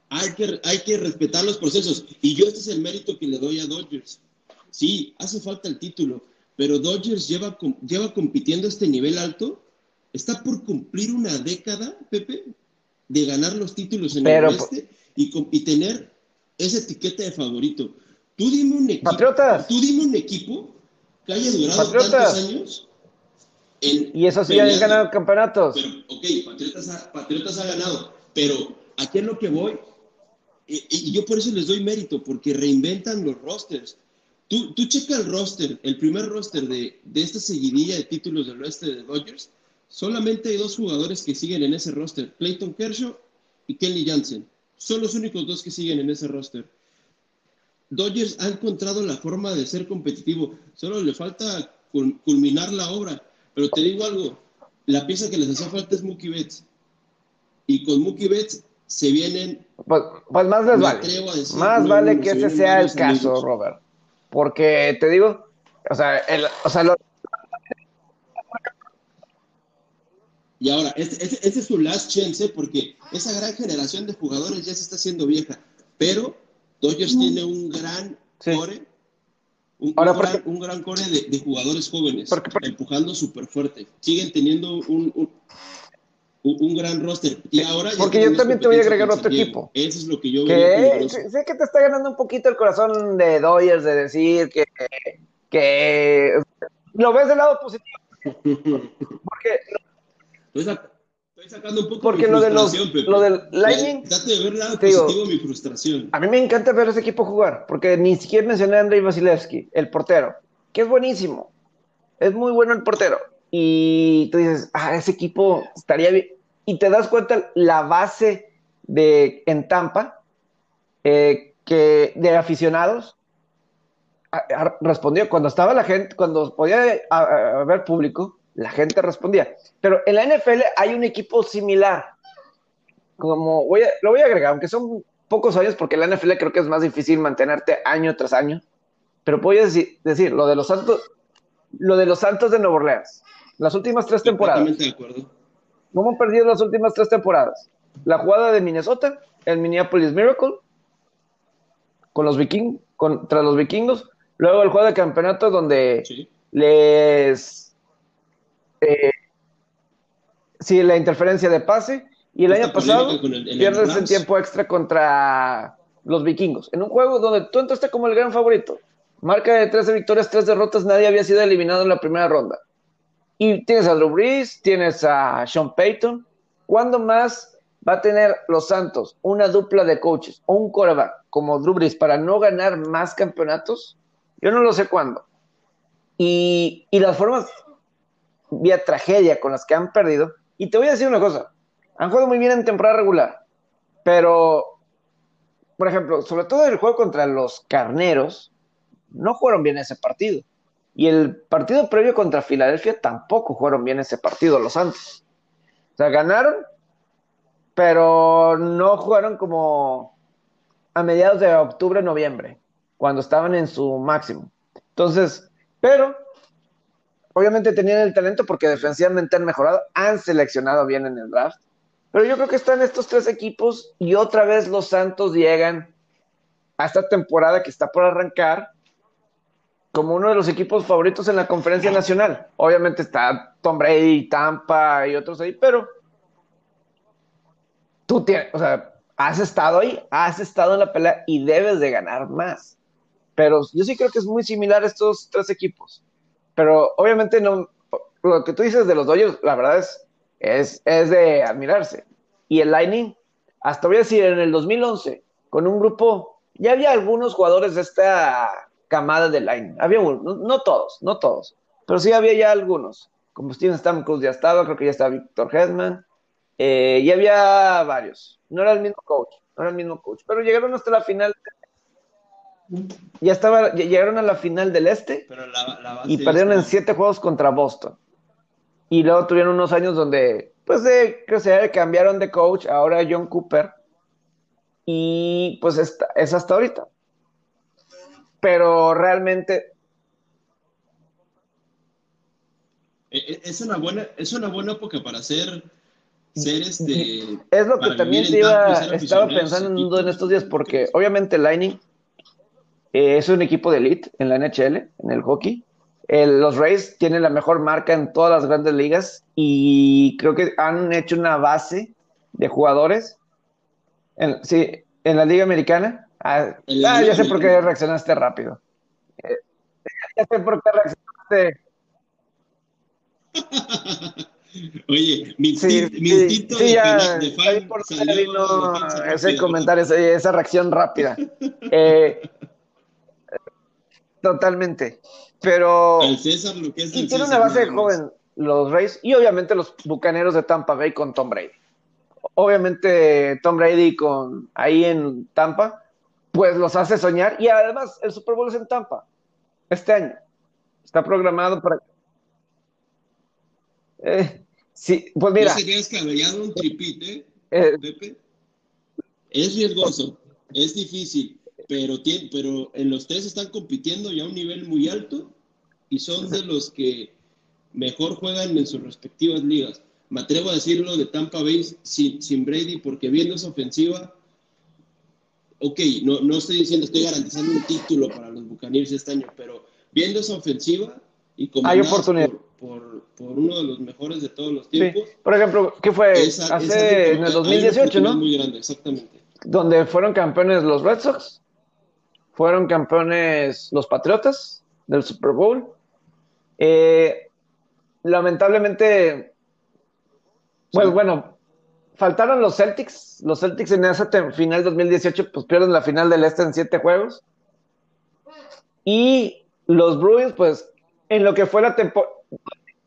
Hay que, hay que respetar los procesos. Y yo, este es el mérito que le doy a Dodgers. Sí, hace falta el título, pero Dodgers lleva, lleva compitiendo a este nivel alto. Está por cumplir una década, Pepe, de ganar los títulos en el oeste y, y tener esa etiqueta de favorito. Tú dime un equipo. Patriotas. Tú dime un equipo que haya durado tantos años. y eso sí, han ganado campeonatos. Pero, ok, Patriotas ha, Patriotas ha ganado. Pero aquí es lo que voy. Y, y, yo por eso les doy mérito, porque reinventan los rosters. Tú, tú checa el roster, el primer roster de, de esta seguidilla de títulos del oeste de Dodgers. Solamente hay dos jugadores que siguen en ese roster: Clayton Kershaw y Kelly Jansen. Son los únicos dos que siguen en ese roster. Dodgers ha encontrado la forma de ser competitivo. Solo le falta culminar la obra. Pero te digo algo: la pieza que les hace falta es Mookie Betts. Y con Mookie Betts se vienen. Pues, pues más les vale. más vale que ese sea el caso, Robert. Porque te digo, o sea, el, o sea Y ahora, este, este, este, es su last chance porque esa gran generación de jugadores ya se está haciendo vieja. Pero Dodgers tiene un gran core, un, gran, core de, jugadores jóvenes, empujando súper fuerte. Siguen teniendo un, un, gran roster. Y ahora Porque yo también te voy a agregar otro equipo. Eso es lo que yo que, Sé que te está ganando un poquito el corazón de Dodgers de decir que, que lo ves del lado positivo. Porque Estoy, sacando un poco Porque lo, de los, lo del Lightning. Date de ver el lado positivo mi frustración. A mí me encanta ver a ese equipo jugar, porque ni siquiera mencioné a Andrei Vasilevsky, el portero, que es buenísimo. Es muy bueno el portero. Y tú dices, ah, ese equipo estaría bien. Y te das cuenta la base de en Tampa, eh, que de aficionados, respondió cuando estaba la gente, cuando podía haber público, la gente respondía. Pero en la NFL hay un equipo similar. Como voy lo voy a agregar, aunque son pocos años, porque en la NFL creo que es más difícil mantenerte año tras año. Pero a decir, decir lo de los Santos, lo de los Santos de Nueva Orleans, las últimas tres temporadas. De acuerdo. ¿Cómo han perdido las últimas tres temporadas? La jugada de Minnesota, el Minneapolis Miracle, con los vikingos, contra los vikingos, luego el juego de campeonato donde les eh, sí, la interferencia de pase. Y el año pasado pierdes en tiempo extra contra los vikingos. En un juego donde tú entraste como el gran favorito. Marca de 13 victorias, 3 derrotas, nadie había sido eliminado en la primera ronda. Y tienes a Drew Brees, tienes a Sean Payton. ¿Cuándo más va a tener los Santos una dupla de coaches o un coreback como Drew Brees para no ganar más campeonatos? Yo no lo sé cuándo. Y, y las formas vía tragedia con las que han perdido. Y te voy a decir una cosa, han jugado muy bien en temporada regular, pero, por ejemplo, sobre todo el juego contra los Carneros, no jugaron bien ese partido. Y el partido previo contra Filadelfia tampoco jugaron bien ese partido los Santos. O sea, ganaron, pero no jugaron como a mediados de octubre, noviembre, cuando estaban en su máximo. Entonces, pero obviamente tenían el talento porque defensivamente han mejorado, han seleccionado bien en el draft. Pero yo creo que están estos tres equipos y otra vez los Santos llegan a esta temporada que está por arrancar como uno de los equipos favoritos en la conferencia nacional. Obviamente está Tom Brady, Tampa y otros ahí, pero tú tienes, o sea, has estado ahí, has estado en la pelea y debes de ganar más. Pero yo sí creo que es muy similar a estos tres equipos. Pero obviamente no, lo que tú dices de los Dodgers, la verdad es, es, es de admirarse. Y el Lightning, hasta voy a decir, en el 2011, con un grupo, ya había algunos jugadores de esta camada de line. Había unos, no, todos, no todos, pero sí había ya algunos. Como Steven Stamkos ya estaba, creo que ya estaba Víctor Hedman, eh, y había varios. No era el mismo coach, no era el mismo coach, pero llegaron hasta la final. Ya estaba, llegaron a la final del este y perdieron en siete juegos contra Boston. Y luego tuvieron unos años donde, pues, de, que se cambiaron de coach, ahora John Cooper. Y pues es hasta ahorita. Pero realmente e, e, es una buena, es una buena época para hacer seres de. Es lo que también te iba, estaba pensando en estos días, porque obviamente Lightning eh, es un equipo de elite en la NHL, en el hockey. los Rays tienen la mejor marca en todas las grandes ligas y creo que han hecho una base de jugadores. En, sí, en la Liga Americana. Ah, ah ya sé por qué reaccionaste rápido. Eh, ya sé por qué reaccionaste. Oye, mi, sí, instinto de, ya, de fan por salió ese comentario, esa reacción rápida. Eh, totalmente. Pero. El César, lo que es y tiene una base de joven, los Rays, y obviamente los bucaneros de Tampa Bay con Tom Brady. Obviamente, Tom Brady con ahí en Tampa, pues los hace soñar. Y además, el Super Bowl es en Tampa este año. Está programado para eh, sí, pues mira. No sería descabellado un tripite, eh, Pepe. Es riesgoso, es difícil, pero, tiene, pero en los tres están compitiendo ya a un nivel muy alto y son de los que mejor juegan en sus respectivas ligas. Me atrevo a decirlo de Tampa Bay sin, sin Brady, porque viendo esa ofensiva, ok, no, no estoy diciendo, estoy garantizando un título para los Buccaneers este año, pero viendo esa ofensiva y como hay oportunidad por, por, uno de los mejores de todos los tiempos. Por ejemplo, ¿qué fue? Hace en el 2018, ¿no? Muy grande, exactamente. Donde fueron campeones los Red Sox, fueron campeones los Patriotas del Super Bowl. Eh, lamentablemente, bueno, bueno, faltaron los Celtics. Los Celtics en esa final 2018, pues pierden la final del Este en siete juegos. Y los Bruins, pues, en lo que fue la temporada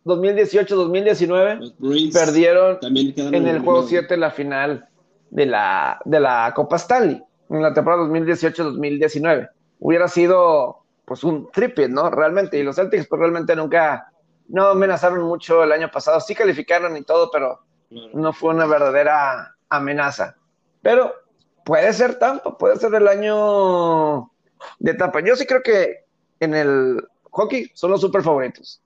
2018-2019 perdieron en el juego 7 la final de la, de la Copa Stanley en la temporada 2018-2019. Hubiera sido pues un triple, ¿no? Realmente. Y los Celtics pues realmente nunca, no amenazaron mucho el año pasado. Sí calificaron y todo, pero no fue una verdadera amenaza. Pero puede ser Tampa, puede ser el año de Tampa. Yo sí creo que en el hockey son los super favoritos.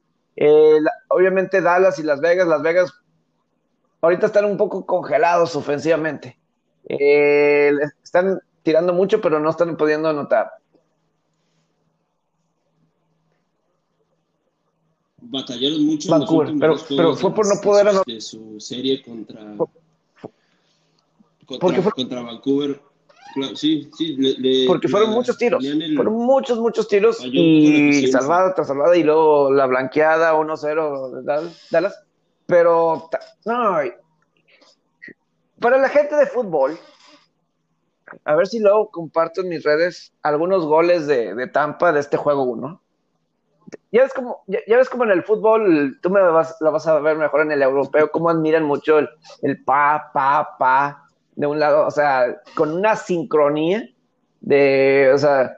Obviamente Dallas y Las Vegas, Las Vegas ahorita están un poco congelados ofensivamente. Están tirando mucho, pero no están pudiendo anotar. Batallaron mucho Vancouver, pero, pero fue por no poder anotar. De su serie contra, contra, contra Vancouver sí, sí. Porque fueron muchos tiros. fueron muchos, muchos tiros. Y salvada tras salvada y luego la blanqueada 1-0 de Dallas. Pero, no. Para la gente de fútbol, a ver si luego comparto en mis redes algunos goles de, Tampa de este juego 1. Ya ves como, ya, ves como en el fútbol, tú me vas, lo vas a ver mejor en el europeo, cómo admiran mucho el, el pa, pa, pa, de un lado, o sea, con una sincronía de, o sea,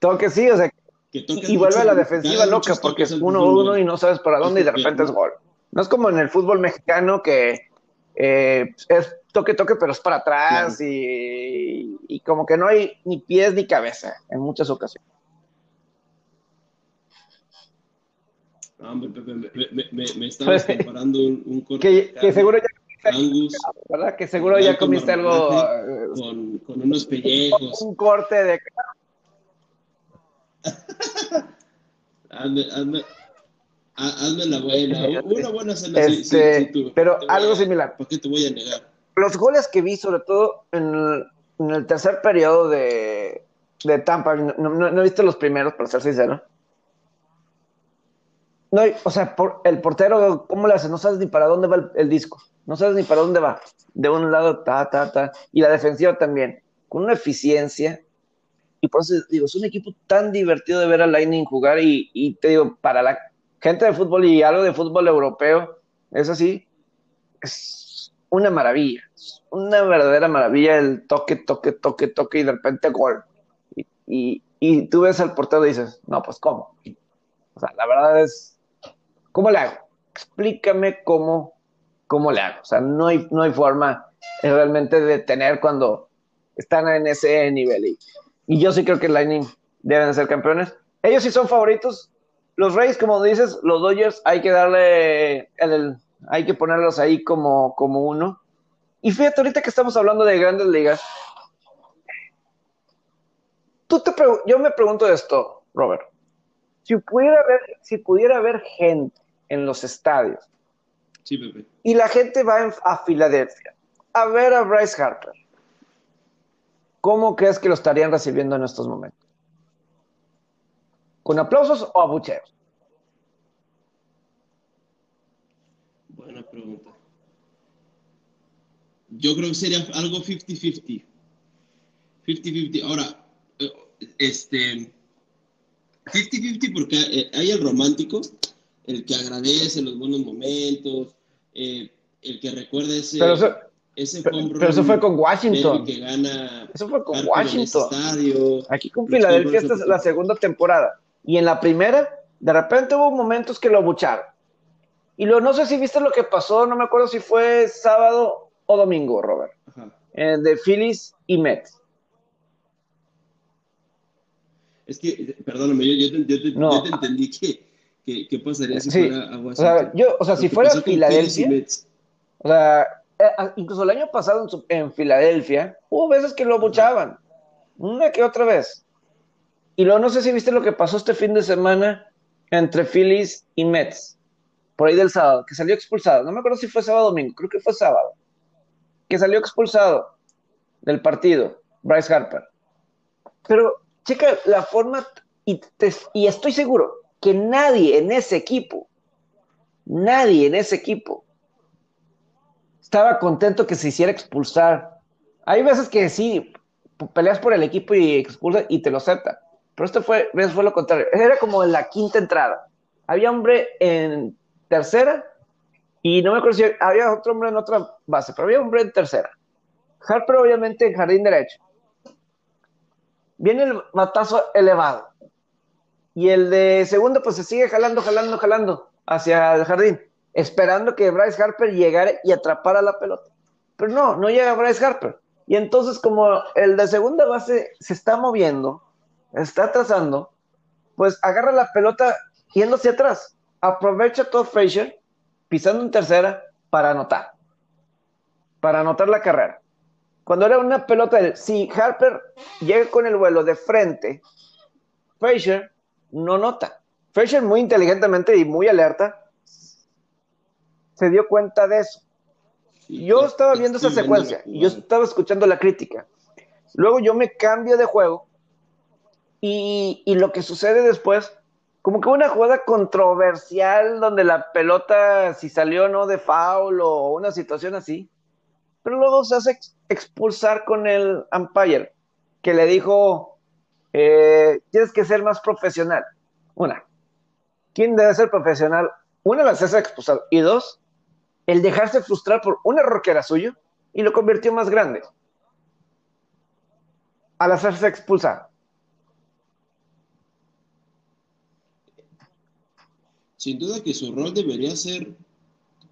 toque sí, o sea, y vuelve a la defensiva loca porque es uno uno y no sabes para dónde y de repente es gol. No es como en el fútbol mexicano que eh, es toque toque pero es para atrás y, y, como que no hay ni pies ni cabeza en muchas ocasiones. Me, me, me, me, estabas comparando un, un corte. Que, que seguro ya Angus. ¿Verdad? Que seguro ya comiste algo. Eh, con, con, unos pellejos. Un corte de. hazme, hazme, hazme, la buena. Una buena cena. Este, pero algo similar. ¿Por qué te voy a negar? Los goles que vi, sobre todo en el, en el tercer periodo de, de Tampa, no, no, no, he visto los primeros, para ser sincero. No, o sea, el portero, ¿cómo le hace? No sabes ni para dónde va el, disco. No sabes ni para dónde va. De un lado, ta, ta, ta. Y la defensiva también. Con una eficiencia. Y por eso digo, es un equipo tan divertido de ver a Lightning jugar. Y, y te digo, para la gente de fútbol y algo de fútbol europeo, es así. Es una maravilla. una verdadera maravilla el toque, toque, toque, toque y de repente gol. Y, y tú ves al portero y dices, no, pues ¿cómo? O sea, la verdad es ¿Cómo le hago? Explícame cómo, cómo hago. O sea, no hay, no hay forma realmente de tener cuando están en ese nivel. Y, yo sí creo que Lightning deben ser campeones. Ellos sí son favoritos. Los Rays, como dices, los Dodgers, hay que darle hay que ponerlos ahí como, como uno. Y fíjate, ahorita que estamos hablando de grandes ligas, tú te yo me pregunto esto, Robert. Si pudiera haber, si pudiera haber gente en los estadios. Sí, Pepe. Y la gente va a Filadelfia a ver a Bryce Harper. ¿Cómo crees que lo estarían recibiendo en estos momentos? ¿Con aplausos o abucheos? Buena pregunta. Yo creo que sería algo 50-50. 50-50. Ahora, eh, este. 50-50 porque hay el romántico el que agradece los buenos momentos, eh, el que recuerda ese, pero eso, ese pero, eso fue con Washington. Que gana eso fue con Washington. Aquí con Filadelfia esta es la segunda temporada. Y en la primera, de repente hubo momentos que lo bucharon. Y lo, no sé si viste lo que pasó, no me acuerdo si fue sábado o domingo, Robert. Eh, de Phillies y Mets. Es que, perdóname, yo, yo, yo te entendí que, ¿Qué, pasaría si fuera a Washington? O sea, yo, o sea si fuera Filadelfia, o sea, eh, incluso el año pasado en, Filadelfia, hubo veces que lo buchaban, una que otra vez. Y luego no sé si viste lo que pasó este fin de semana entre Phillies y Mets, por ahí del sábado, que salió expulsado. No me acuerdo si fue sábado o domingo, creo que fue sábado. Que salió expulsado del partido, Bryce Harper. Pero, checa la forma, y, y estoy seguro, que nadie en ese equipo, nadie en ese equipo estaba contento que se hiciera expulsar. Hay veces que sí, peleas por el equipo y expulsa y te lo acepta. Pero esto fue, fue lo contrario. Era como la quinta entrada. Había hombre en tercera y no me acuerdo si había otro hombre en otra base, pero había hombre en tercera. Harper obviamente en jardín derecho. Viene el matazo elevado y el de segundo pues se sigue jalando, jalando, jalando hacia el jardín, esperando que Bryce Harper llegara y atrapara la pelota. Pero no, no llega Bryce Harper. Y entonces como el de segunda base se está moviendo, está trazando, pues agarra la pelota yendo hacia atrás. Aprovecha todo Frazier pisando en tercera para anotar. Para anotar la carrera. Cuando era una pelota, si Harper llega con el vuelo de frente, Frazier no nota. Fisher muy inteligentemente y muy alerta se dio cuenta de eso. Yo estaba viendo esa secuencia yo estaba escuchando la crítica. Luego yo me cambio de juego y, y lo que sucede después, como que una jugada controversial donde la pelota, si salió o no de foul o una situación así, pero luego se hace expulsar con el umpire que le dijo, eh, tienes que ser más profesional. Una, ¿quién debe ser profesional? Una, la hacerse expulsado. Y dos, el dejarse frustrar por un error que era suyo y lo convirtió más grande. Al hacerse expulsar. Sin duda que su rol debería ser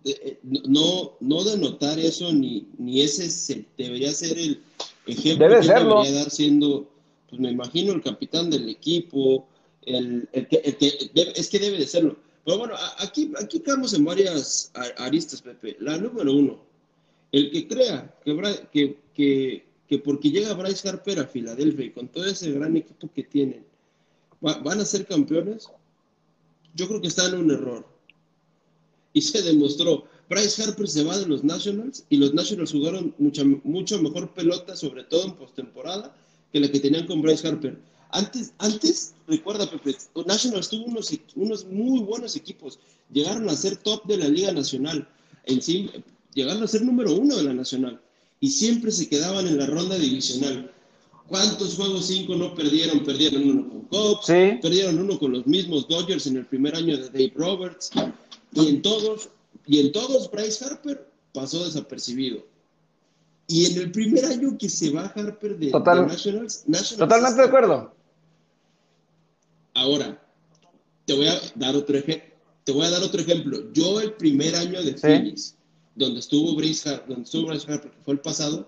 eh, eh, no, no denotar eso, ni, ni ese debería ser el ejemplo Debe que serlo. debería dar siendo pues me imagino el capitán del equipo, el, que, es que debe de serlo. Pero bueno, aquí, aquí en varias aristas, Pepe. La número uno, el que crea que, que, que, porque llega Bryce Harper a Filadelfia y con todo ese gran equipo que tienen, van a ser campeones, yo creo que está en un error. Y se demostró. Bryce Harper se va de los Nationals y los Nationals jugaron mucha, mucho mejor pelota, sobre todo en postemporada, que la que tenían con Bryce Harper. Antes, antes recuerda, Pepe, Nationals tuvo unos, unos muy buenos equipos. Llegaron a ser top de la Liga Nacional. En sí, llegaron a ser número uno de la Nacional. Y siempre se quedaban en la ronda divisional. ¿Cuántos juegos cinco no perdieron? Perdieron uno con Cubs, perdieron uno con los mismos Dodgers en el primer año de Dave Roberts. Y en todos, y en todos Bryce Harper pasó desapercibido. Y en el primer año que se va Harper de, Nationals, Totalmente de acuerdo. Ahora, te voy a dar otro ejemplo. Te voy a dar otro ejemplo. Yo el primer año de Phillies, donde estuvo Bryce Harper, donde estuvo Bryce Harper, que fue el pasado,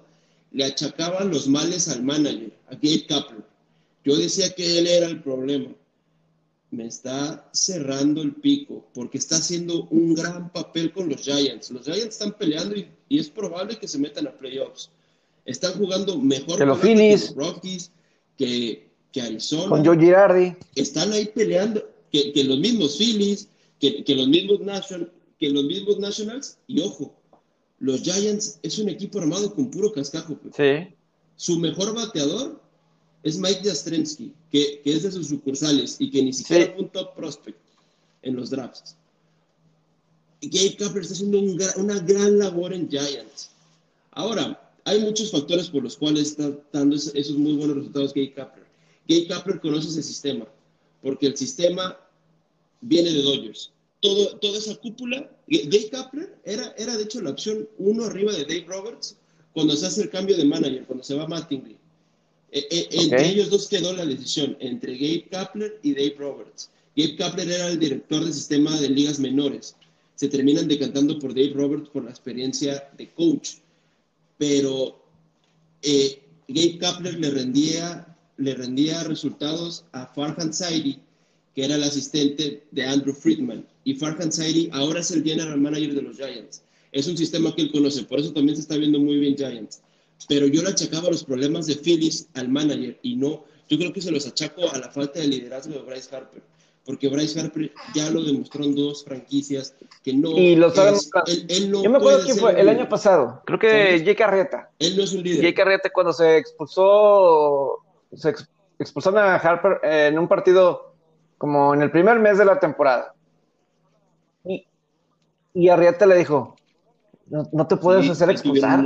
le achacaban los males al manager, a Gabe Kapler. Yo decía que él era el problema. Me está cerrando el pico porque está haciendo un gran papel con los Giants. Los Giants están peleando y, es probable que se metan a playoffs. Están jugando mejor que los Phillies, Rockies, que, que Arizona. Con Joe Girardi. Están ahí peleando, que, que los mismos Phillies, que, que, los mismos National, que los mismos Nationals. Y ojo, los Giants es un equipo armado con puro cascajo. Sí. Su mejor bateador es Mike Jastrensky, que, que, es de sus sucursales y que ni siquiera fue un top prospect en los drafts. Gabe Kapler está haciendo una gran labor en Giants. Ahora, hay muchos factores por los cuales está dando esos muy buenos resultados Gabe Kapler. Gabe Kapler conoce ese sistema, porque el sistema viene de Dodgers. Todo, toda esa cúpula, Gabe Kapler era, era de hecho la opción uno arriba de Dave Roberts cuando se hace el cambio de manager, cuando se va Mattingly. E, e, entre ellos dos quedó la decisión, entre Gabe Kapler y Dave Roberts. Gabe Kapler era el director del sistema de ligas menores. Se terminan decantando por Dave Roberts por la experiencia de coach. Pero eh, Gabe Kapler le rendía le rendía resultados a Farhan Saidi, que era el asistente de Andrew Friedman. Y Farhan Saidi ahora es el general manager de los Giants. Es un sistema que él conoce, por eso también se está viendo muy bien Giants. Pero yo le achacaba los problemas de Phillies al manager y no, yo creo que se los achaco a la falta de liderazgo de Bryce Harper. Porque Bryce Harper ya lo demostró en dos franquicias que no. Y lo sabemos. yo me acuerdo quién fue, el año pasado. Creo que Jake Arrieta. Él no es un líder. Jake Arrieta, cuando se expulsó se expulsaron a Harper en un partido como en el primer mes de la temporada. Y, y Arrieta le dijo, no, te puedes hacer expulsar.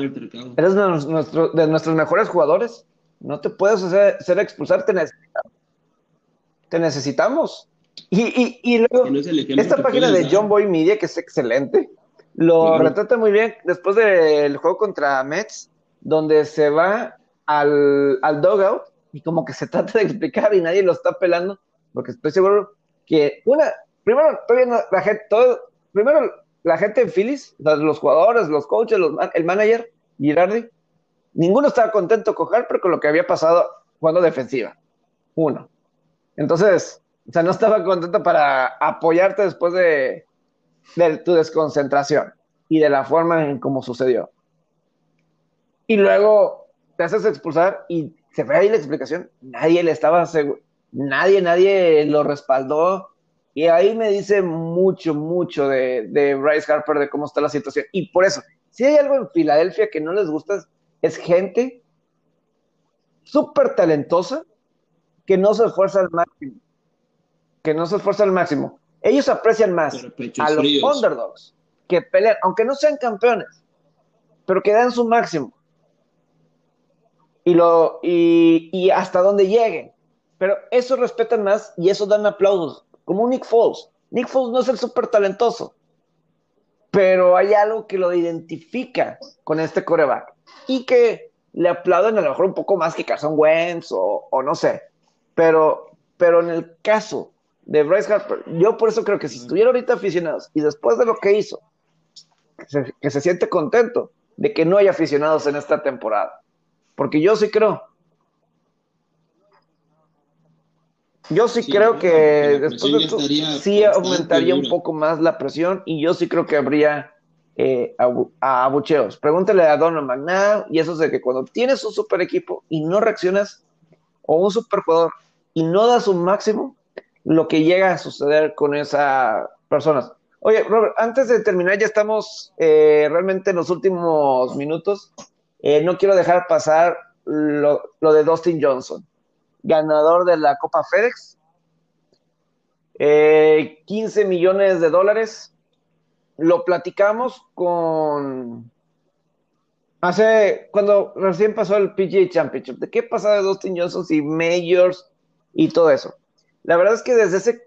Eres nuestro, de nuestros mejores jugadores. No te puedes hacer, expulsar, te necesitamos. Te necesitamos. Y, y, luego, esta página de John Boy Media, que es excelente, lo retrata muy bien después del juego contra Mets, donde se va al, al dugout y como que se trata de explicar y nadie lo está pelando, porque estoy seguro que una, primero, todavía la gente, todo, primero la gente en Phillies, los jugadores, los coaches, el manager, Girardi, ninguno estaba contento con Harper con lo que había pasado jugando defensiva. Uno. Entonces, o sea, no estaba contento para apoyarte después de, de tu desconcentración y de la forma en cómo sucedió. Y luego te haces expulsar y se ve ahí la explicación, nadie le estaba seguro, nadie, nadie lo respaldó. Y ahí me dice mucho, mucho de, de Bryce Harper, de cómo está la situación. Y por eso, si hay algo en Filadelfia que no les gusta, es gente súper talentosa que no se esfuerza al máximo. Que no se esfuerza al máximo. Ellos aprecian más a los underdogs que pelean, aunque no sean campeones, pero que dan su máximo y, lo, y, hasta donde lleguen. Pero eso respetan más y eso dan aplausos, como Nick Foles. Nick Foles no es el súper talentoso, pero hay algo que lo identifica con este coreback y que le aplauden a lo mejor un poco más que Carson Wentz o, no sé. Pero, pero en el caso de Bryce Harper, yo por eso creo que si estuviera ahorita aficionados y después de lo que hizo, que se siente contento de que no haya aficionados en esta temporada. Porque yo sí creo. Yo sí, creo que después de esto sí aumentaría un poco más la presión y yo sí creo que habría eh, abucheos. Pregúntale a Donald McNabb y eso es de que cuando tienes un super equipo y no reaccionas o un super jugador y no das un máximo, lo que llega a suceder con esas personas. Oye, Robert, antes de terminar, ya estamos eh, realmente en los últimos minutos. Eh, no quiero dejar pasar lo, de Dustin Johnson. Ganador de la Copa FedEx. 15 millones de dólares. Lo platicamos con hace cuando recién pasó el PGA Championship, de qué pasa de Dustin Johnson y Majors y todo eso. La verdad es que desde ese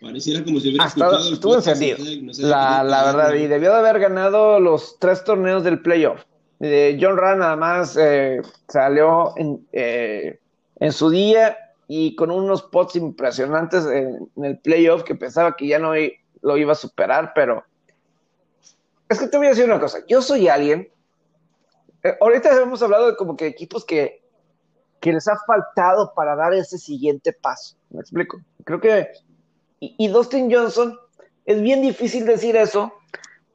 Pareciera como si hubiera estuvo encendido. la, la verdad, y debió de haber ganado los tres torneos del playoff. John Rand nada más eh, salió en, eh, en, su día y con unos pots impresionantes en, en, el playoff que pensaba que ya no lo iba a superar, pero es que te voy a decir una cosa, yo soy alguien, eh, ahorita hemos hablado de como que equipos que, que les ha faltado para dar ese siguiente paso, ¿me explico? Creo que, y, Dustin Johnson, es bien difícil decir eso,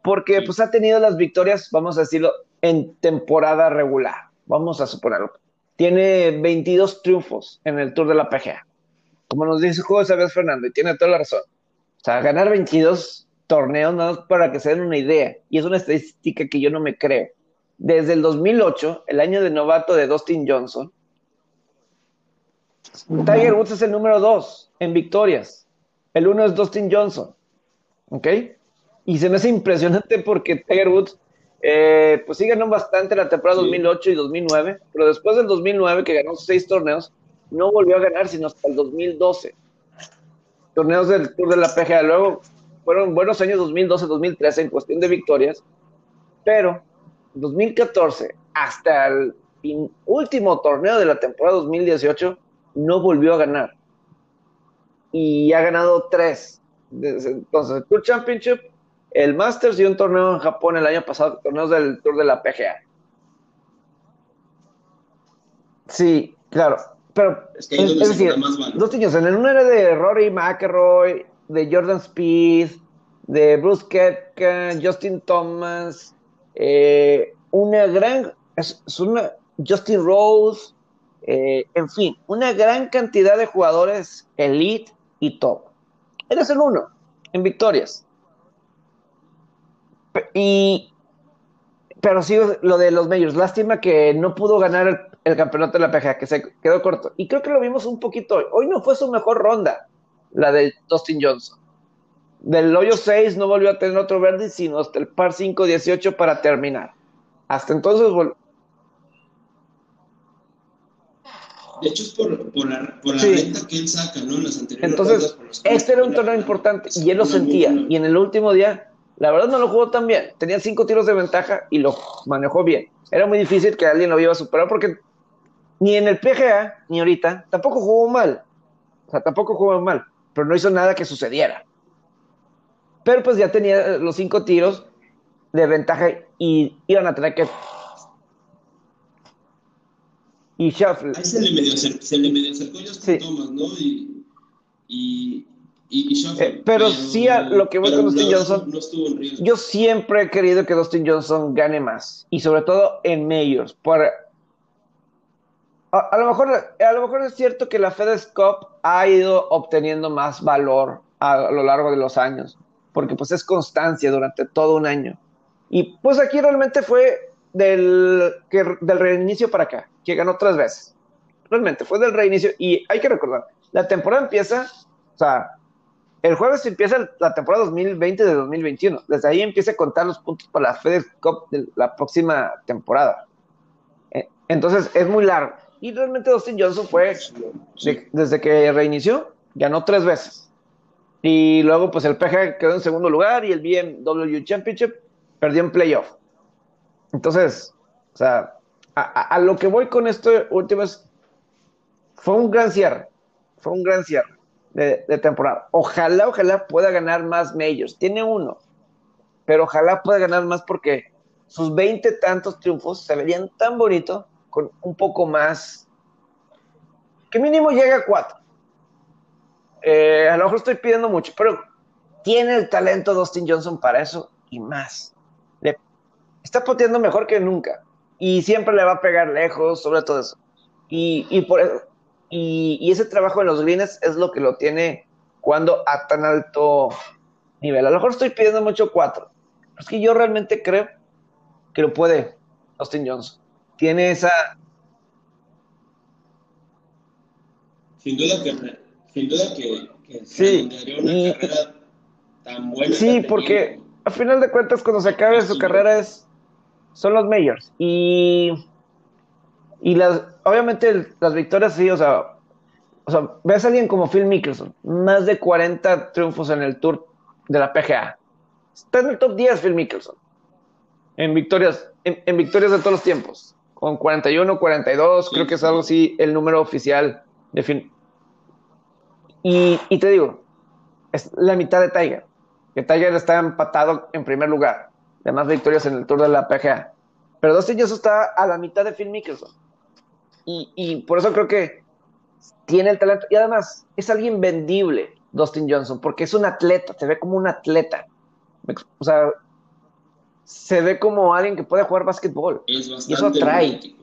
porque pues ha tenido las victorias, vamos a decirlo, en temporada regular, vamos a suponerlo. Tiene 22 triunfos en el Tour de la PGA. Como nos dice Juego Sabes Fernando, y tiene toda la razón. O sea, ganar 22 torneos, nada para que se den una idea. Y es una estadística que yo no me creo. Desde el 2008, el año de novato de Dustin Johnson, Tiger Woods es el número dos en victorias. El uno es Dustin Johnson. ¿Ok? Y se me hace impresionante porque Tiger Woods, eh, pues sí ganó bastante la temporada 2008 y 2009, pero después del 2009, que ganó seis torneos, no volvió a ganar sino hasta el 2012. Torneos del Tour de la PGA. Luego fueron buenos años 2012-2013 en cuestión de victorias, pero 2014 hasta el último torneo de la temporada 2018 no volvió a ganar. Y ha ganado tres. Entonces, el Tour Championship, el Masters y un torneo en Japón el año pasado, torneos del Tour de la PGA. Sí, claro. Pero, es, que es, decir, dos niños, en el uno era de Rory McElroy, de Jordan Speed, de Bruce Kepka, Justin Thomas, eh, una gran, es, una, Justin Rose, eh, en fin, una gran cantidad de jugadores elite y top. Eres el uno en victorias. Y, pero sí lo de los medios. Lástima que no pudo ganar el, el, campeonato de la PGA, que se quedó corto. Y creo que lo vimos un poquito hoy. Hoy no fue su mejor ronda la de Dustin Johnson. Del hoyo 6 no volvió a tener otro verde, sino hasta el par 5-18 para terminar. Hasta entonces De hecho, es por, por la, por la renta que él saca, ¿no? En las anteriores Entonces, este era un torneo importante y él lo sentía. Y en el último día, la verdad no lo jugó tan bien. Tenía cinco tiros de ventaja y lo manejó bien. Era muy difícil que alguien lo iba a superar porque ni en el PGA, ni ahorita, tampoco jugó mal. O sea, tampoco jugó mal pero no hizo nada que sucediera. Pero pues ya tenía los cinco tiros de ventaja y iban a tener que. Y Shuffle. Ahí se le medio, se, le medio acercó Justin Thomas, ¿no? Y. y, y, eh, pero, sí, a lo que voy con Dustin Johnson. No estuvo en yo siempre he querido que Dustin Johnson gane más. Y sobre todo en Majors. Por, a, lo mejor, a lo mejor es cierto que la FedEx Cup ha ido obteniendo más valor a, lo largo de los años, porque pues es constancia durante todo un año. Y pues aquí realmente fue del, que, del reinicio para acá, que ganó tres veces. Realmente fue del reinicio y hay que recordar, la temporada empieza, o sea, el jueves empieza la temporada 2020 de 2021. Desde ahí empieza a contar los puntos para la FedEx Cup de la próxima temporada. Eh, entonces es muy largo. Y realmente Dustin Johnson fue, desde que reinició, ganó tres veces. Y luego, pues el PG quedó en segundo lugar y el BMW Championship perdió en playoff. Entonces, o sea, a, lo que voy con esto último es, fue un gran cierre, fue un gran cierre de, de, temporada. Ojalá, ojalá pueda ganar más majors. Tiene uno, pero ojalá pueda ganar más porque sus veinte tantos triunfos se verían tan bonitos con un poco más, que mínimo llegue a cuatro. Eh, a lo mejor estoy pidiendo mucho, pero tiene el talento Dustin Johnson para eso y más. Le, está poteando mejor que nunca y siempre le va a pegar lejos, sobre todo eso. Y, y, por, y, ese trabajo en los greens es lo que lo tiene cuando a tan alto nivel. A lo mejor estoy pidiendo mucho cuatro. Es que yo realmente creo que lo puede Austin Johnson. Tiene esa. Sin duda que, sin duda que, que sí. Sí, porque a final de cuentas, cuando se acabe su carrera, es, son los Mayors. Y y las obviamente las victorias sí, o sea, o sea, ves a alguien como Phil Mickelson, más de 40 triunfos en el Tour de la PGA. Está en el top 10 Phil Mickelson. En victorias, en, victorias de todos los tiempos. Con 41, 42, creo que es algo así el número oficial de Phil. Y, y te digo, es la mitad de Tiger. Que Tiger está empatado en primer lugar. De más victorias en el Tour de la PGA. Pero Dustin Johnson está a la mitad de Phil Mickelson. Y, y por eso creo que tiene el talento. Y además, es alguien vendible, Dustin Johnson, porque es un atleta, se ve como un atleta. O sea, se ve como alguien que puede jugar básquetbol. y eso atrae.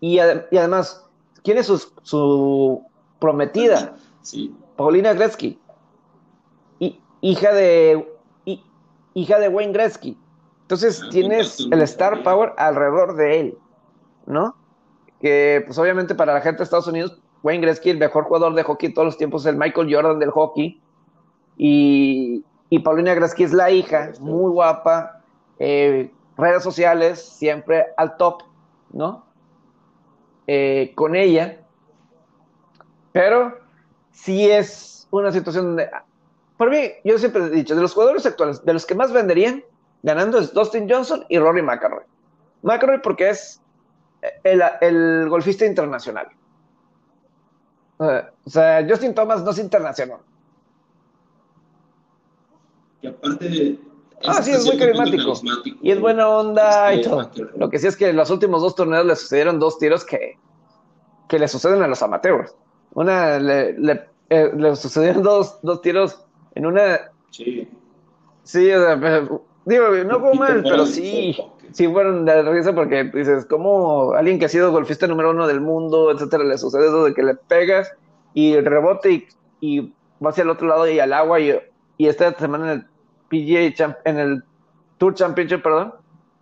Y, además, ¿quién es su, prometida? Paulina Gretzky. hija de hija de Wayne Gretzky. Entonces ah, tienes el star power alrededor de él, ¿no? Que pues obviamente para la gente de Estados Unidos Wayne Gretzky, el mejor jugador de hockey de todos los tiempos, el Michael Jordan del hockey. Y, y Paulina Gretzky es la hija, muy guapa, eh, redes sociales, siempre al top, ¿no? Eh, con ella. Pero sí es una situación donde, por mí, yo siempre he dicho, de los jugadores actuales, de los que más venderían ganando es Dustin Johnson y Rory McIlroy. McIlroy porque es el, el golfista internacional. O sea, Justin Thomas no es internacional. Y aparte. Ah, sí, es muy carismático. Y es buena onda y todo. Lo que sí es que en los últimos dos torneos le sucedieron dos tiros que, que le suceden a los amateurs. Una, le, le, eh, sucedieron dos, dos tiros en una. Sí. Sí, o sea, digo, no fue mal, pero sí sí fueron de risa porque dices, como alguien que ha sido golfista número uno del mundo, etcétera, le sucede eso de que le pegas y el rebote y, y va hacia el otro lado y al agua y, y esta semana en el PGA en el Tour Championship, perdón,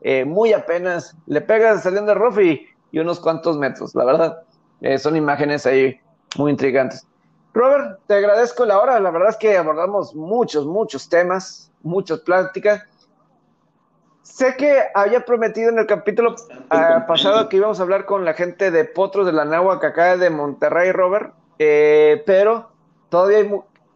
eh, muy apenas le pegas saliendo de rough y, unos cuantos metros, la verdad, eh, son imágenes ahí muy intrigantes. Robert, te agradezco la hora, la verdad es que abordamos muchos, muchos temas, muchas pláticas Sé que había prometido en el capítulo ah, pasado que íbamos a hablar con la gente de Potros de la Náhuac acá de Monterrey, Robert, eh, pero todavía hay,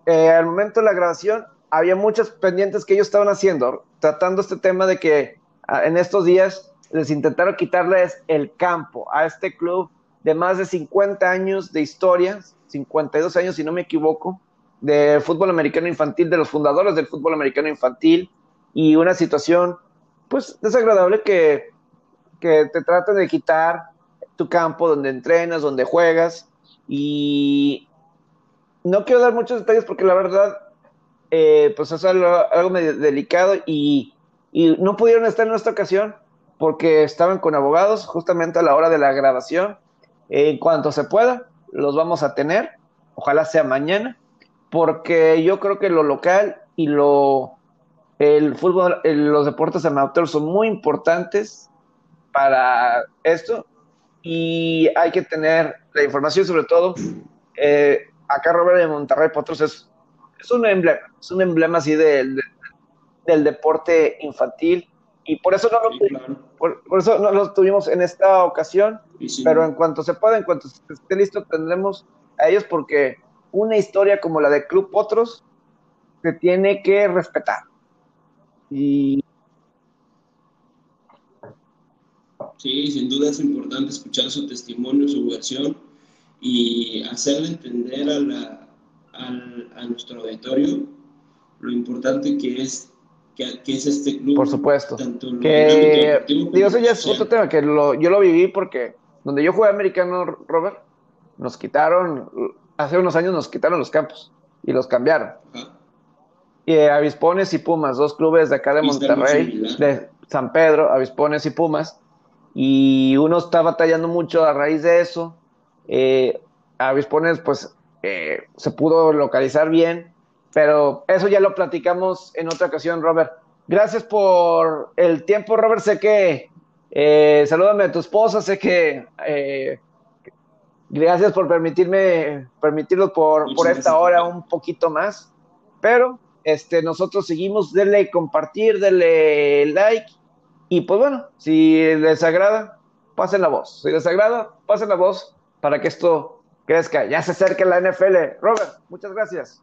eh, al momento de la grabación había muchos pendientes que ellos estaban haciendo, tratando este tema de que ah, en estos días les intentaron quitarles el campo a este club de más de 50 años de historia, 52 años si no me equivoco, de fútbol americano infantil, de los fundadores del fútbol americano infantil, y una situación pues desagradable que, que te traten de quitar tu campo donde entrenas, donde juegas. Y no quiero dar muchos detalles porque la verdad, eh, pues es algo, algo medio delicado y, y, no pudieron estar en esta ocasión porque estaban con abogados justamente a la hora de la grabación. En cuanto se pueda, los vamos a tener. Ojalá sea mañana, porque yo creo que lo local y lo el fútbol, los deportes amateurs son muy importantes para esto y hay que tener la información, sobre todo eh, acá Robert de Monterrey Potros es, es un emblema, es un emblema así del deporte infantil y por eso no lo, por, eso no lo tuvimos en esta ocasión, pero en cuanto se pueda, en cuanto esté listo, tendremos a ellos porque una historia como la de Club Potros se tiene que respetar. Y... Sí, sin duda es importante escuchar su testimonio, su versión y hacerle entender a, la, a, nuestro auditorio lo importante que es que, es este club. Por supuesto. que, digo, eso ya es otro tema, que lo, yo lo viví porque donde yo jugué americano, Robert, nos quitaron, hace unos años nos quitaron los campos y los cambiaron. Eh, Avispones y Pumas, dos clubes de acá de Monterrey, de San Pedro, Avispones y Pumas, y uno está batallando mucho a raíz de eso. Eh, Avispones, pues, eh, se pudo localizar bien, pero eso ya lo platicamos en otra ocasión, Robert. Gracias por el tiempo, Robert. Sé que, salúdame a tu esposa, sé que Gracias por permitirme, permitirlo por, por esta hora un poquito más. Pero este, nosotros seguimos, denle compartir, denle like. Y pues bueno, si les agrada, pasen la voz. Si les agrada, pasen la voz para que esto crezca. Ya se acerca la NFL. Robert, muchas gracias.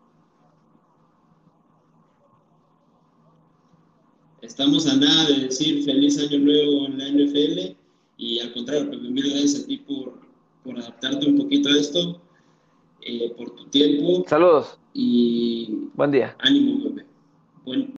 Estamos a nada de decir feliz año nuevo en la NFL y al contrario, pues mil gracias a ti por, por adaptarte un poquito a esto, eh, por tu tiempo. Saludos. Y buen día. Ánimo, bebé. Buen,